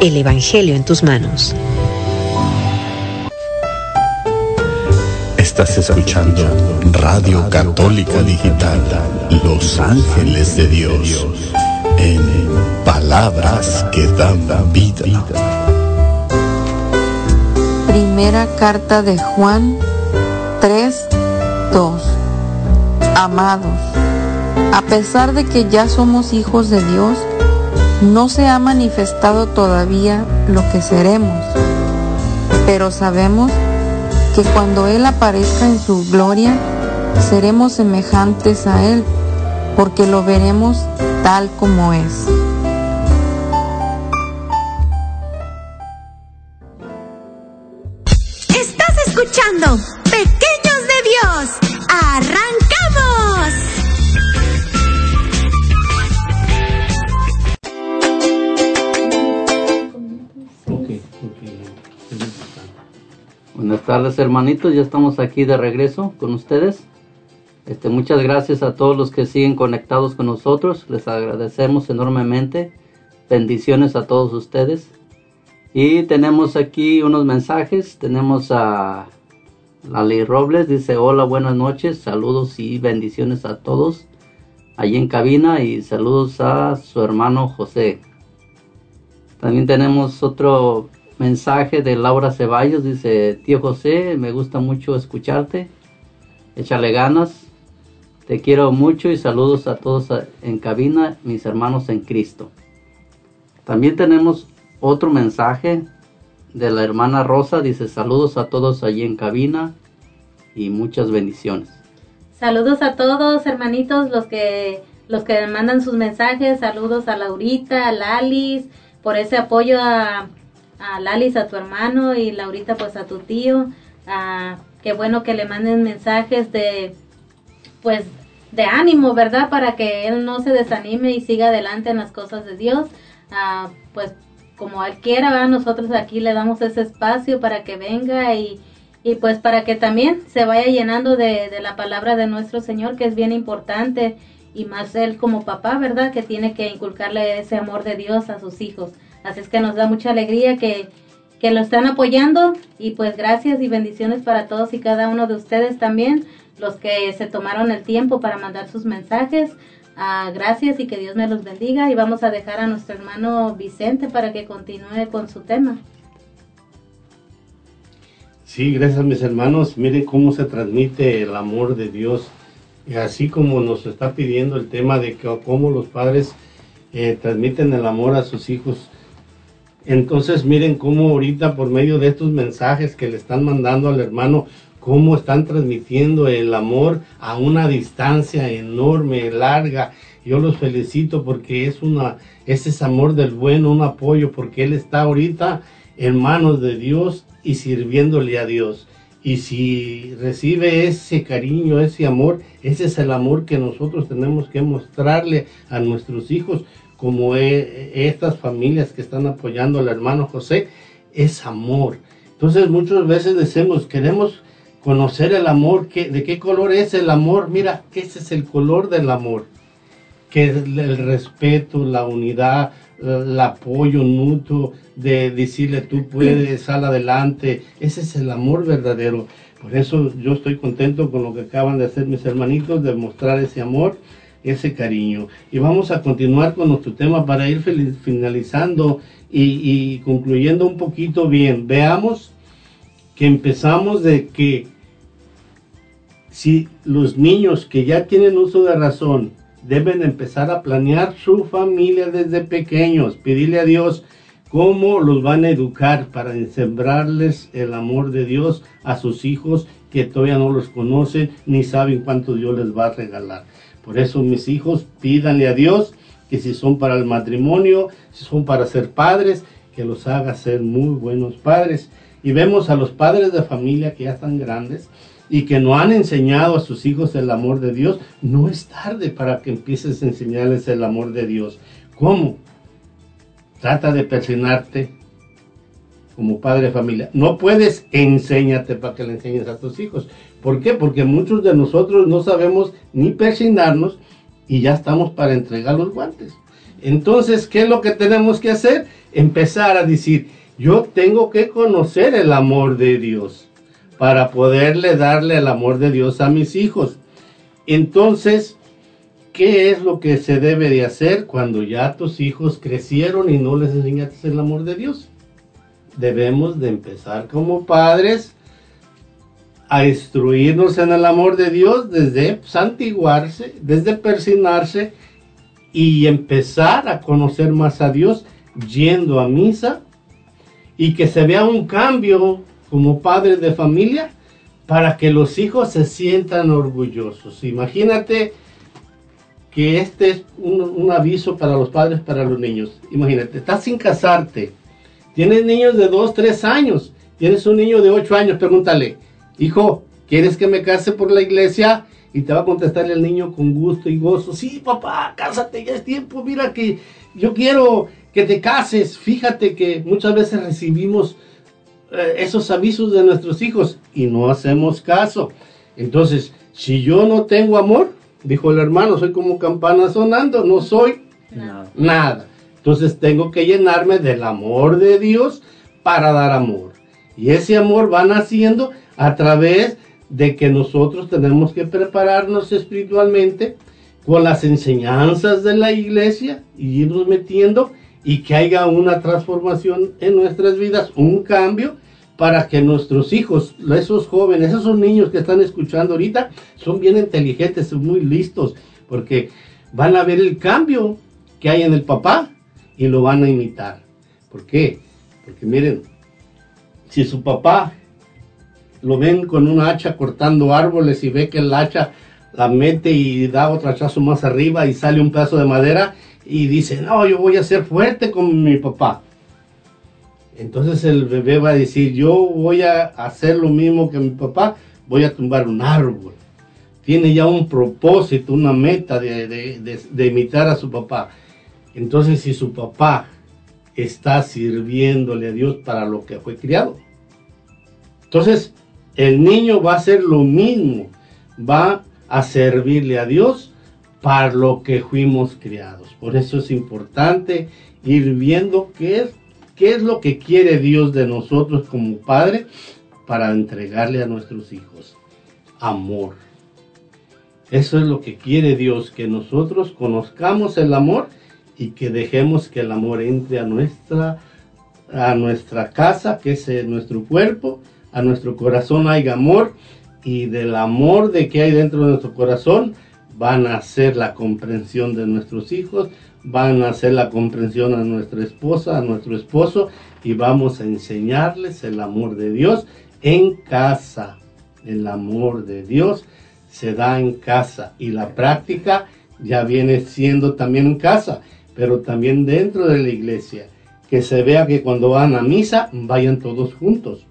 [SPEAKER 2] El Evangelio en tus manos.
[SPEAKER 15] Estás escuchando Radio Católica Digital, Los Ángeles de Dios, en palabras que dan vida.
[SPEAKER 9] Primera carta de Juan 3, 2. Amados, a pesar de que ya somos hijos de Dios, no se ha manifestado todavía lo que seremos, pero sabemos que cuando Él aparezca en su gloria, seremos semejantes a Él, porque lo veremos tal como es.
[SPEAKER 3] Estás escuchando
[SPEAKER 6] tardes, hermanitos. Ya estamos aquí de regreso con ustedes. Este, muchas gracias a todos los que siguen conectados con nosotros. Les agradecemos enormemente. Bendiciones a todos ustedes. Y tenemos aquí unos mensajes. Tenemos a Lali Robles. Dice, hola, buenas noches. Saludos y bendiciones a todos allí en cabina. Y saludos a su hermano José. También tenemos otro mensaje de Laura Ceballos. Dice, tío José, me gusta mucho escucharte. Échale ganas. Te quiero mucho y saludos a todos en cabina, mis hermanos en Cristo. También tenemos otro mensaje de la hermana Rosa. Dice saludos a todos allí en cabina y muchas bendiciones.
[SPEAKER 4] Saludos a todos, hermanitos, los que los que mandan sus mensajes. Saludos a Laurita, a Lalis, por ese apoyo a, a Lalis, a tu hermano, y Laurita, pues a tu tío. Ah, qué bueno que le manden mensajes de, pues, de ánimo, ¿verdad? Para que él no se desanime y siga adelante en las cosas de Dios. Ah, pues como él quiera, nosotros aquí le damos ese espacio para que venga y, y pues para que también se vaya llenando de, la palabra de nuestro Señor, que es bien importante, y más él como papá, ¿verdad? Que tiene que inculcarle ese amor de Dios a sus hijos. Así es que nos da mucha alegría que, que lo están apoyando y pues gracias y bendiciones para todos y cada uno de ustedes también los que se tomaron el tiempo para mandar sus mensajes. Ah, gracias y que Dios me los bendiga. Y vamos a dejar a nuestro hermano Vicente para que continúe con su tema.
[SPEAKER 5] Sí, gracias mis hermanos. Miren cómo se transmite el amor de Dios. Así como nos está pidiendo el tema de que, cómo los padres eh, transmiten el amor a sus hijos. Entonces miren cómo ahorita por medio de estos mensajes que le están mandando al hermano, cómo están transmitiendo el amor a una distancia enorme, larga. Yo los felicito porque es una, ese es amor del bueno, un apoyo, porque él está ahorita en manos de Dios y sirviéndole a Dios. Y si recibe ese cariño, ese amor, ese es el amor que nosotros tenemos que mostrarle a nuestros hijos, como estas familias que están apoyando al hermano José, es amor. Entonces muchas veces decimos, queremos conocer el amor, ¿qué, ¿de qué color es el amor? Mira, ese es el color del amor, que es el respeto, la unidad, el apoyo mutuo, de decirle tú puedes, sal adelante, ese es el amor verdadero. Por eso yo estoy contento con lo que acaban de hacer mis hermanitos, de mostrar ese amor, ese cariño. Y vamos a continuar con nuestro tema para ir finalizando y, concluyendo un poquito bien. Veamos que empezamos de que si los niños que ya tienen uso de razón deben empezar a planear su familia desde pequeños, pedirle a Dios cómo los van a educar para sembrarles el amor de Dios a sus hijos que todavía no los conocen ni saben cuánto Dios les va a regalar. Por eso mis hijos pídanle a Dios que si son para el matrimonio, si son para ser padres, que los haga ser muy buenos padres y vemos a los padres de familia que ya están grandes y que no han enseñado a sus hijos el amor de Dios, no es tarde para que empieces a enseñarles el amor de Dios. ¿Cómo? Trata de persinarte como padre de familia. No puedes, enséñate para que le enseñes a tus hijos. ¿Por qué? Porque muchos de nosotros no sabemos ni persinarnos y ya estamos para entregar los guantes. Entonces, ¿qué es lo que tenemos que hacer? Empezar a decir, yo tengo que conocer el amor de Dios para poderle darle el amor de Dios a mis hijos. Entonces, ¿qué es lo que se debe de hacer cuando ya tus hijos crecieron y no les enseñaste el amor de Dios? Debemos de empezar como padres a instruirnos en el amor de Dios desde santiguarse, desde persinarse y empezar a conocer más a Dios yendo a misa y que se vea un cambio como padres de familia para que los hijos se sientan orgullosos. Imagínate que este es un, un, aviso para los padres, para los niños. Imagínate, estás sin casarte, tienes niños de 2, 3 años, tienes un niño de 8 años, pregúntale, hijo, ¿quieres que me case por la iglesia? Y te va a contestar el niño con gusto y gozo, sí, papá, cásate, ya es tiempo, mira que yo quiero que te cases. Fíjate que muchas veces recibimos eh, esos avisos de nuestros hijos y no hacemos caso. Entonces, si yo no tengo amor, dijo el hermano, soy como campana sonando, no soy nada. Entonces tengo que llenarme del amor de Dios para dar amor. Y ese amor va naciendo a través de que nosotros tenemos que prepararnos espiritualmente con las enseñanzas de la iglesia y irnos metiendo y que haya una transformación en nuestras vidas, un cambio para que nuestros hijos, esos jóvenes, esos niños que están escuchando ahorita, son bien inteligentes, son muy listos, porque van a ver el cambio que hay en el papá y lo van a imitar. ¿Por qué? Porque miren, si su papá lo ven con una hacha cortando árboles y ve que el hacha la mete y da otro hachazo más arriba y sale un pedazo de madera y dice, no, yo voy a ser fuerte con mi papá. Entonces el bebé va a decir, yo voy a hacer lo mismo que mi papá, voy a tumbar un árbol. Tiene ya un propósito, una meta de, imitar a su papá. Entonces si su papá está sirviéndole a Dios para lo que fue criado. Entonces el niño va a hacer lo mismo, va a servirle a Dios para lo que fuimos criados. Por eso es importante ir viendo qué es ¿Qué es lo que quiere Dios de nosotros como Padre para entregarle a nuestros hijos? Amor. Eso es lo que quiere Dios, que nosotros conozcamos el amor y que dejemos que el amor entre a nuestra, a nuestra casa, que es nuestro cuerpo, a nuestro corazón haya amor y del amor de que hay dentro de nuestro corazón van a ser la comprensión de nuestros hijos, van a hacer la comprensión a nuestra esposa, a nuestro esposo y vamos a enseñarles el amor de Dios en casa. El amor de Dios se da en casa y la práctica ya viene siendo también en casa, pero también dentro de la iglesia. Que se vea que cuando van a misa vayan todos juntos.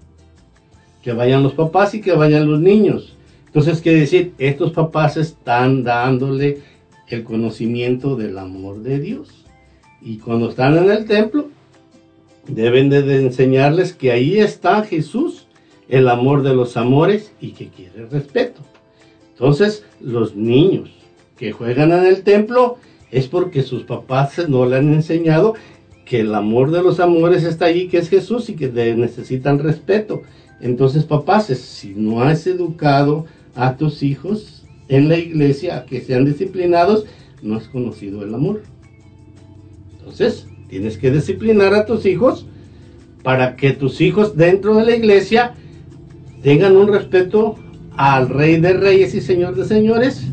[SPEAKER 5] Que vayan los papás y que vayan los niños. Entonces, quiere decir, estos papás están dándole el conocimiento del amor de Dios. Y cuando están en el templo, deben de enseñarles que ahí está Jesús, el amor de los amores y que quiere respeto. Entonces, los niños que juegan en el templo es porque sus papás no le han enseñado que el amor de los amores está ahí, que es Jesús y que necesitan respeto. Entonces, papás, si no has educado a tus hijos en la iglesia a que sean disciplinados, no has conocido el amor. Entonces, tienes que disciplinar a tus hijos para que tus hijos dentro de la iglesia tengan un respeto al Rey de Reyes y Señor de Señores,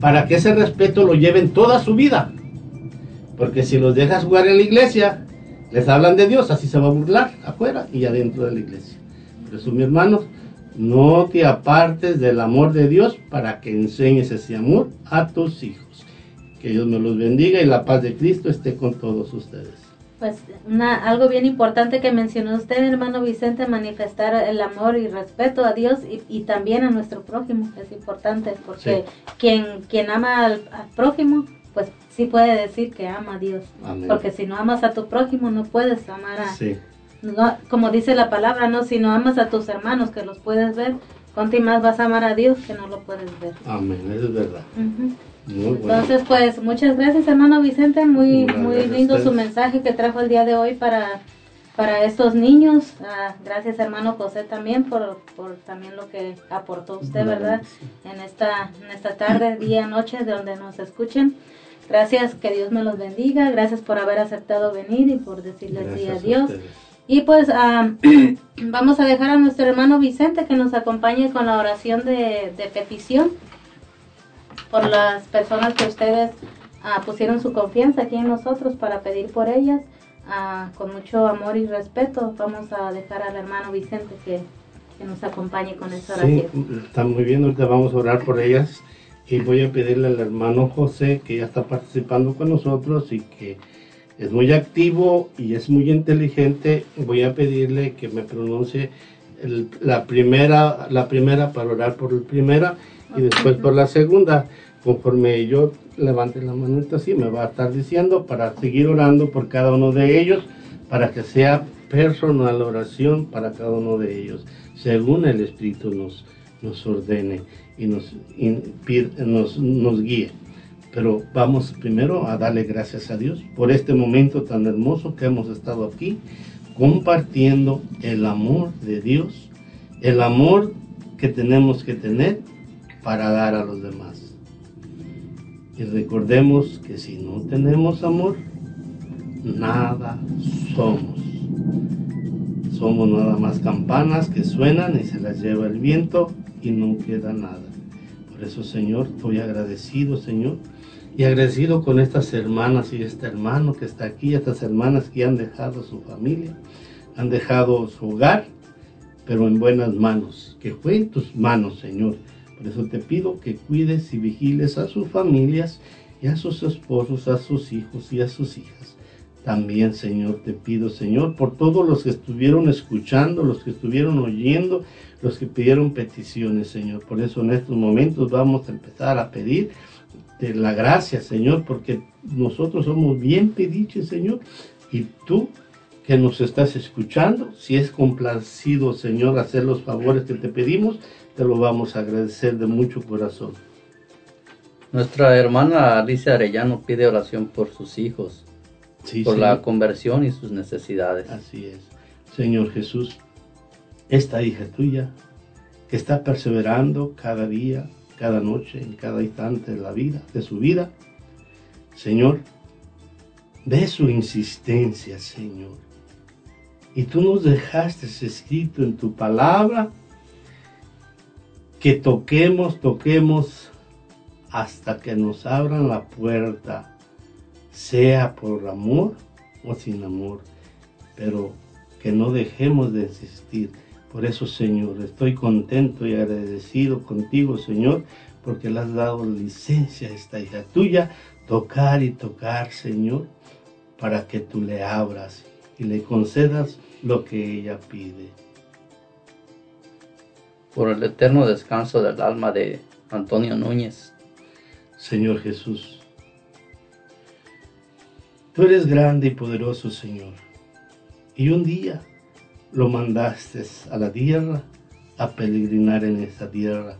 [SPEAKER 5] para que ese respeto lo lleven toda su vida. Porque si los dejas jugar en la iglesia, les hablan de Dios, así se va a burlar afuera y adentro de la iglesia. Eso, mi hermano, no te apartes del amor de Dios para que enseñes ese amor a tus hijos. Que Dios me los bendiga y la paz de Cristo esté con todos ustedes.
[SPEAKER 4] Pues una, algo bien importante que mencionó usted, hermano Vicente, manifestar el amor y respeto a Dios y, también a nuestro prójimo. Es importante porque quien, quien ama al, prójimo, pues sí puede decir que ama a Dios. Porque si no amas a tu prójimo, no puedes amar a, como dice la palabra, no, si no amas a tus hermanos que los puedes ver, cuánto más vas a amar a Dios que no lo puedes ver.
[SPEAKER 5] Amén, eso es verdad.
[SPEAKER 4] Entonces, pues muchas gracias, hermano Vicente, muy muy lindo su mensaje que trajo el día de hoy para para estos niños. Ah, gracias, hermano José, también por, por también lo que aportó usted, ¿verdad? En esta en esta tarde, día, noche, de donde nos escuchen. Gracias, que Dios me los bendiga. Gracias por haber aceptado venir y por decirles día a Dios. Y pues ah, vamos a dejar a nuestro hermano Vicente que nos acompañe con la oración de, petición por las personas que ustedes ah, pusieron su confianza aquí en nosotros para pedir por ellas. Ah, con mucho amor y respeto vamos a dejar al hermano Vicente que, nos acompañe con esta oración.
[SPEAKER 5] Sí, está muy bien, ahorita vamos a orar por ellas y voy a pedirle al hermano José que ya está participando con nosotros y que es muy activo y es muy inteligente. Voy a pedirle que me pronuncie la, primera, la primera para orar por la primera y después por la segunda. Conforme yo levante la manita así, me va a estar diciendo para seguir orando por cada uno de ellos, para que sea personal oración para cada uno de ellos, según el Espíritu nos, nos ordene y nos, y nos, nos guíe. Pero vamos primero a darle gracias a Dios por este momento tan hermoso que hemos estado aquí, compartiendo el amor de Dios, el amor que tenemos que tener para dar a los demás. Y recordemos que si no tenemos amor, nada somos. Somos nada más campanas que suenan y se las lleva el viento y no queda nada. Por eso, Señor, estoy agradecido, Señor, y agradecido con estas hermanas y este hermano que está aquí, estas hermanas que han dejado su familia, han dejado su hogar, pero en buenas manos, que fue en tus manos, Señor. Por eso te pido que cuides y vigiles a sus familias y a sus esposos, a sus hijos y a sus hijas. También, Señor, te pido, Señor, por todos los que estuvieron escuchando, los que estuvieron oyendo, los que pidieron peticiones, Señor. Por eso en estos momentos vamos a empezar a pedir de la gracia, Señor, porque nosotros somos bien pediches, Señor, y tú que nos estás escuchando, si es complacido, Señor, hacer los favores que te pedimos, te lo vamos a agradecer de mucho corazón.
[SPEAKER 6] Nuestra hermana Alicia Arellano pide oración por sus hijos,
[SPEAKER 5] Sí,
[SPEAKER 6] por
[SPEAKER 5] Señor.
[SPEAKER 6] la conversión y sus necesidades.
[SPEAKER 5] Así es. Señor Jesús, esta hija tuya que está perseverando cada día, cada noche, en cada instante de la vida, de su vida, Señor, ve su insistencia, Señor. Y tú nos dejaste escrito en tu palabra que toquemos, toquemos hasta que nos abran la puerta, sea por amor o sin amor, pero que no dejemos de insistir. Por eso, Señor, estoy contento y agradecido contigo, Señor, porque le has dado licencia a esta hija tuya, tocar y tocar, Señor, para que tú le abras y le concedas lo que ella pide.
[SPEAKER 6] Por el eterno descanso del alma de Antonio Núñez.
[SPEAKER 5] Señor Jesús, tú eres grande y poderoso, Señor, y un día lo mandaste a la tierra a peregrinar en esta tierra.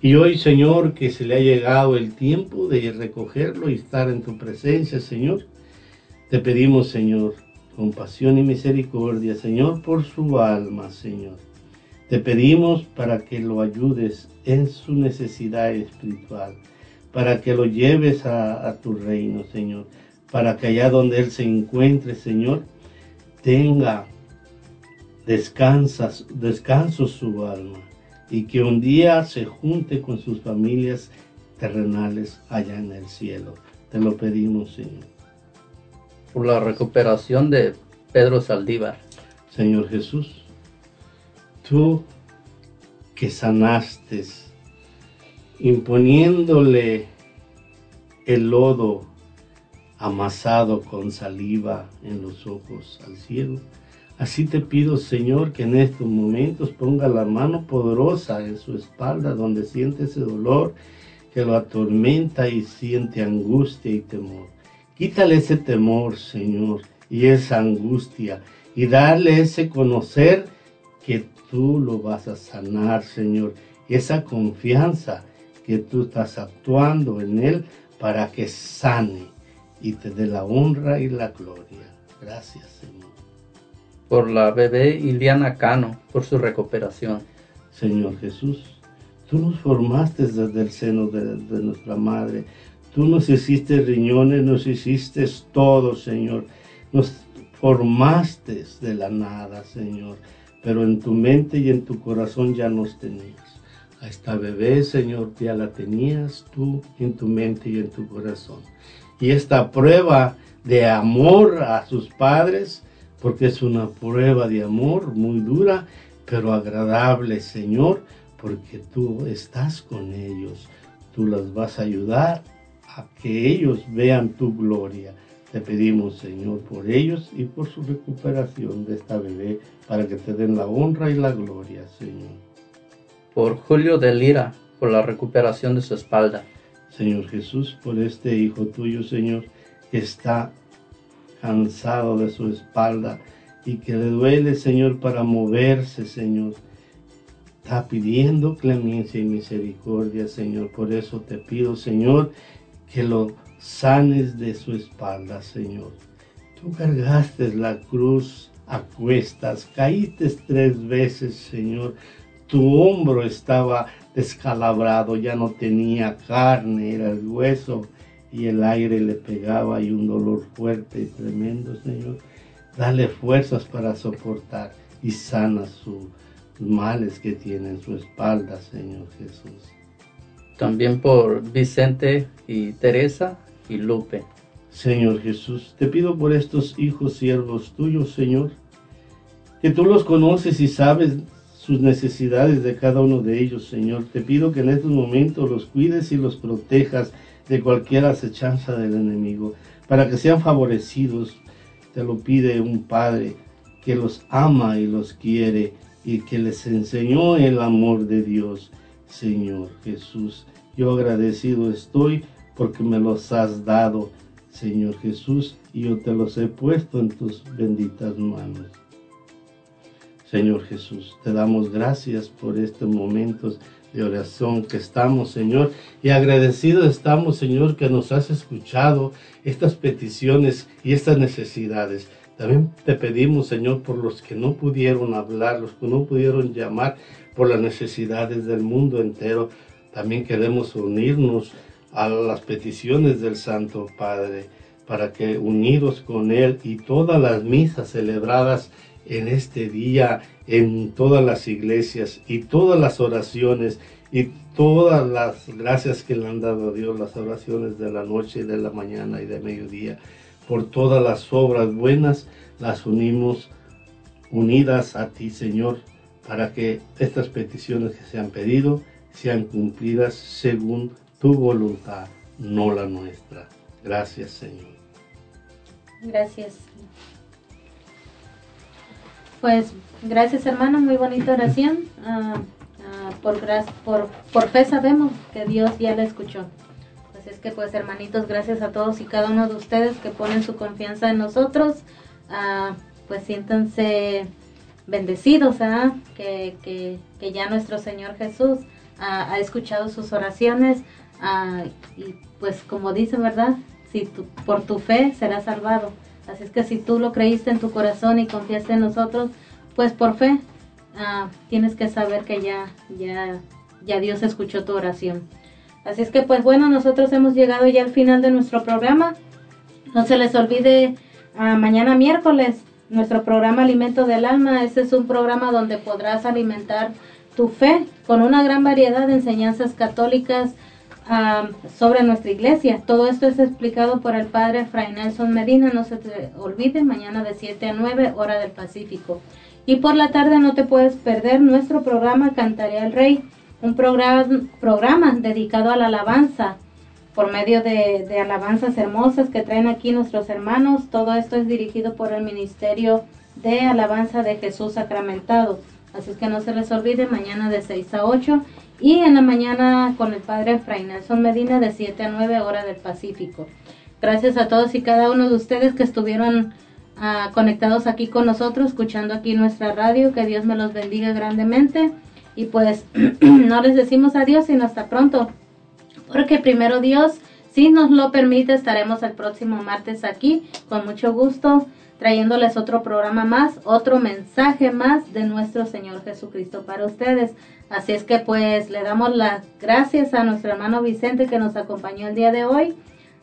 [SPEAKER 5] Y hoy, Señor, que se le ha llegado el tiempo de recogerlo y estar en tu presencia, Señor, te pedimos, Señor, compasión y misericordia, Señor, por su alma, Señor. Te pedimos para que lo ayudes en su necesidad espiritual, para que lo lleves a, a tu reino, Señor, para que allá donde Él se encuentre, Señor, tenga descansas, descanso su alma y que un día se junte con sus familias terrenales allá en el cielo. Te lo pedimos, Señor.
[SPEAKER 6] Por la recuperación de Pedro Saldívar.
[SPEAKER 5] Señor Jesús, tú que sanaste imponiéndole el lodo amasado con saliva en los ojos al cielo. Así te pido, Señor, que en estos momentos ponga la mano poderosa en su espalda donde siente ese dolor que lo atormenta y siente angustia y temor. Quítale ese temor, Señor, y esa angustia, y darle ese conocer que tú lo vas a sanar, Señor, esa confianza que tú estás actuando en Él para que sane y te dé la honra y la gloria. Gracias, Señor.
[SPEAKER 6] Por la bebé Iliana Cano, por su recuperación.
[SPEAKER 5] Señor Jesús, tú nos formaste desde el seno de, de nuestra madre. Tú nos hiciste riñones, nos hiciste todo, Señor. Nos formaste de la nada, Señor. Pero en tu mente y en tu corazón ya nos tenías. A esta bebé, Señor, ya la tenías tú en tu mente y en tu corazón. Y esta prueba de amor a sus padres, porque es una prueba de amor muy dura, pero agradable, Señor, porque tú estás con ellos. Tú las vas a ayudar a que ellos vean tu gloria. Te pedimos, Señor, por ellos y por su recuperación de esta bebé, para que te den la honra y la gloria, Señor.
[SPEAKER 6] Por Julio de Lira, por la recuperación de su espalda.
[SPEAKER 5] Señor Jesús, por este hijo tuyo, Señor, que está cansado de su espalda, y que le duele, Señor, para moverse, Señor. Está pidiendo clemencia y misericordia, Señor. Por eso te pido, Señor, que lo sanes de su espalda, Señor. Tú cargaste la cruz a cuestas, caíste tres veces, Señor. Tu hombro estaba descalabrado, ya no tenía carne, era el hueso y el aire le pegaba y un dolor fuerte y tremendo, Señor. Dale fuerzas para soportar y sana sus males que tiene en su espalda, Señor Jesús.
[SPEAKER 6] También por Vicente y Teresa y Lupe.
[SPEAKER 5] Señor Jesús, te pido por estos hijos siervos tuyos, Señor, que tú los conoces y sabes sus necesidades de cada uno de ellos, Señor. Te pido que en estos momentos los cuides y los protejas de cualquier acechanza del enemigo, para que sean favorecidos. Te lo pide un Padre que los ama y los quiere y que les enseñó el amor de Dios, Señor Jesús. Yo agradecido estoy porque me los has dado, Señor Jesús, y yo te los he puesto en tus benditas manos. Señor Jesús, te damos gracias por estos momentos de oración que estamos, Señor, y agradecidos estamos, Señor, que nos has escuchado estas peticiones y estas necesidades. También te pedimos, Señor, por los que no pudieron hablar, los que no pudieron llamar, por las necesidades del mundo entero. También queremos unirnos a las peticiones del Santo Padre, para que unidos con Él y todas las misas celebradas en este día, en todas las iglesias y todas las oraciones y todas las gracias que le han dado a Dios, las oraciones de la noche de la mañana y de mediodía, por todas las obras buenas, las unimos unidas a ti, Señor, para que estas peticiones que se han pedido sean cumplidas según tu voluntad, no la nuestra. Gracias, Señor.
[SPEAKER 4] Gracias. Pues gracias hermano, muy bonita oración. Ah, ah, por, por, fe sabemos que Dios ya la escuchó. Así es que pues hermanitos, gracias a todos y cada uno de ustedes que ponen su confianza en nosotros. Ah, pues siéntanse bendecidos, ¿ah? que, que, que ya nuestro Señor Jesús ha escuchado sus oraciones y pues como dice, ¿verdad? Si tú- por tu fe serás salvado. Así es que si tú lo creíste en tu corazón y confiaste en nosotros, pues por fe ah, tienes que saber que ya, ya, ya Dios escuchó tu oración. Así es que pues bueno, nosotros hemos llegado ya al final de nuestro programa. No se les olvide ah, mañana miércoles nuestro programa Alimento del Alma. Este es un programa donde podrás alimentar tu fe con una gran variedad de enseñanzas católicas sobre nuestra iglesia. Todo esto es explicado por el padre Fray Nelson Medina. No se te olvide, mañana de 7 a 9, hora del Pacífico. Y por la tarde no te puedes perder nuestro programa Cantaré al Rey, un programa, programa dedicado a la alabanza por medio de, de alabanzas hermosas que traen aquí nuestros hermanos. Todo esto es dirigido por el Ministerio de Alabanza de Jesús Sacramentado. Así es que no se les olvide, mañana de 6 a 8 y en la mañana con el Padre Fray Nelson Medina de 7 a 9 hora del Pacífico. Gracias a todos y cada uno de ustedes que estuvieron ah, conectados aquí con nosotros, escuchando aquí nuestra radio. Que Dios me los bendiga grandemente. Y pues no les decimos adiós, sino hasta pronto. Porque primero Dios, si nos lo permite, estaremos el próximo martes aquí con mucho gusto trayéndoles otro programa más, otro mensaje más de nuestro Señor Jesucristo para ustedes. Así es que pues le damos las gracias a nuestro hermano Vicente que nos acompañó el día de hoy,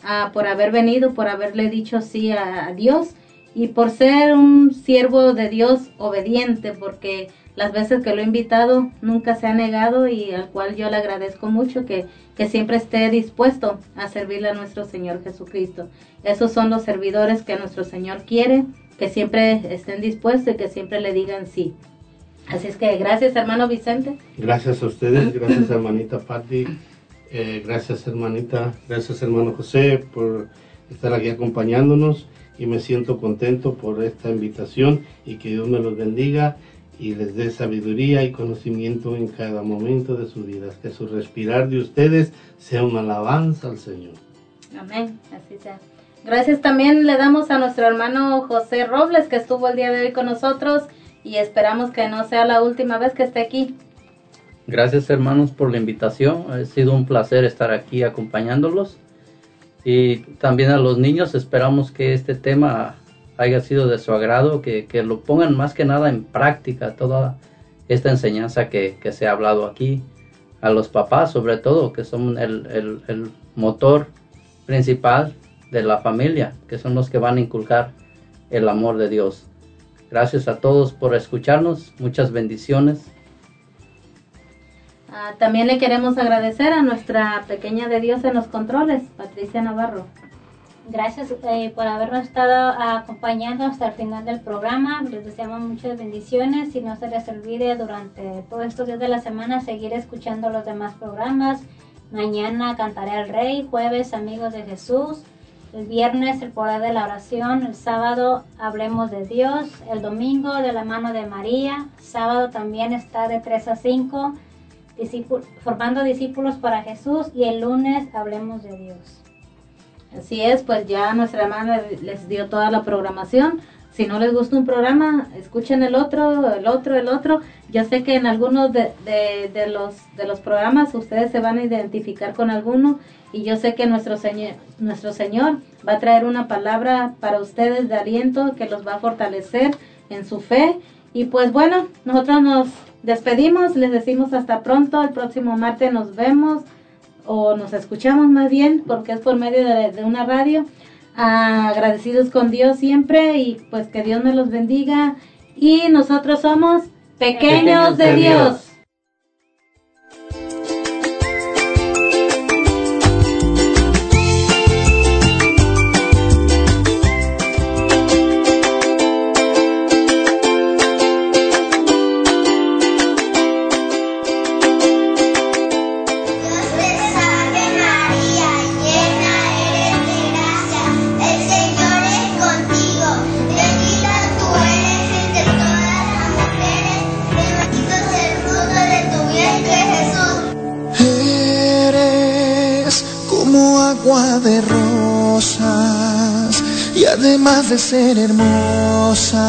[SPEAKER 4] ah, por haber venido, por haberle dicho sí a, a Dios y por ser un siervo de Dios obediente, porque las veces que lo he invitado nunca se ha negado y al cual yo le agradezco mucho que, que siempre esté dispuesto a servirle a nuestro Señor Jesucristo. Esos son los servidores que nuestro Señor quiere, que siempre estén dispuestos y que siempre le digan sí. Así es que gracias hermano Vicente.
[SPEAKER 5] Gracias a ustedes, gracias hermanita Patti, eh, gracias hermanita, gracias hermano José por estar aquí acompañándonos y me siento contento por esta invitación y que Dios me los bendiga y les dé sabiduría y conocimiento en cada momento de su vida. Que su respirar de ustedes sea una alabanza al Señor.
[SPEAKER 4] Amén, así sea. Gracias también le damos a nuestro hermano José Robles que estuvo el día de hoy con nosotros y esperamos que no sea la última vez que esté aquí.
[SPEAKER 6] Gracias hermanos por la invitación. Ha sido un placer estar aquí acompañándolos. Y también a los niños esperamos que este tema haya sido de su agrado, que, que lo pongan más que nada en práctica, toda esta enseñanza que, que se ha hablado aquí. A los papás sobre todo, que son el, el, motor principal de la familia, que son los que van a inculcar el amor de Dios. Gracias a todos por escucharnos, muchas bendiciones.
[SPEAKER 4] Ah, también le queremos agradecer a nuestra pequeña de Dios en los controles, Patricia Navarro.
[SPEAKER 7] Gracias eh, por habernos estado acompañando hasta el final del programa. Les deseamos muchas bendiciones y no se les olvide durante todos estos días de la semana seguir escuchando los demás programas. Mañana cantaré al Rey, jueves Amigos de Jesús, el viernes el poder de la oración, el sábado hablemos de Dios, el domingo de la mano de María, sábado también está de 3 a 5, discípul- formando discípulos para Jesús y el lunes hablemos de Dios.
[SPEAKER 4] Así es, pues ya nuestra hermana les dio toda la programación. Si no les gusta un programa, escuchen el otro, el otro, el otro. Yo sé que en algunos de, de- de los, de los programas ustedes se van a identificar con alguno y yo sé que nuestro señor, nuestro Señor va a traer una palabra para ustedes de aliento que los va a fortalecer en su fe. Y pues bueno, nosotros nos despedimos, les decimos hasta pronto, el próximo martes nos vemos o nos escuchamos más bien porque es por medio de, de una radio. Ah, agradecidos con Dios siempre y pues que Dios me los bendiga. Y nosotros somos pequeños, de, Dios.
[SPEAKER 18] Además de ser hermosa.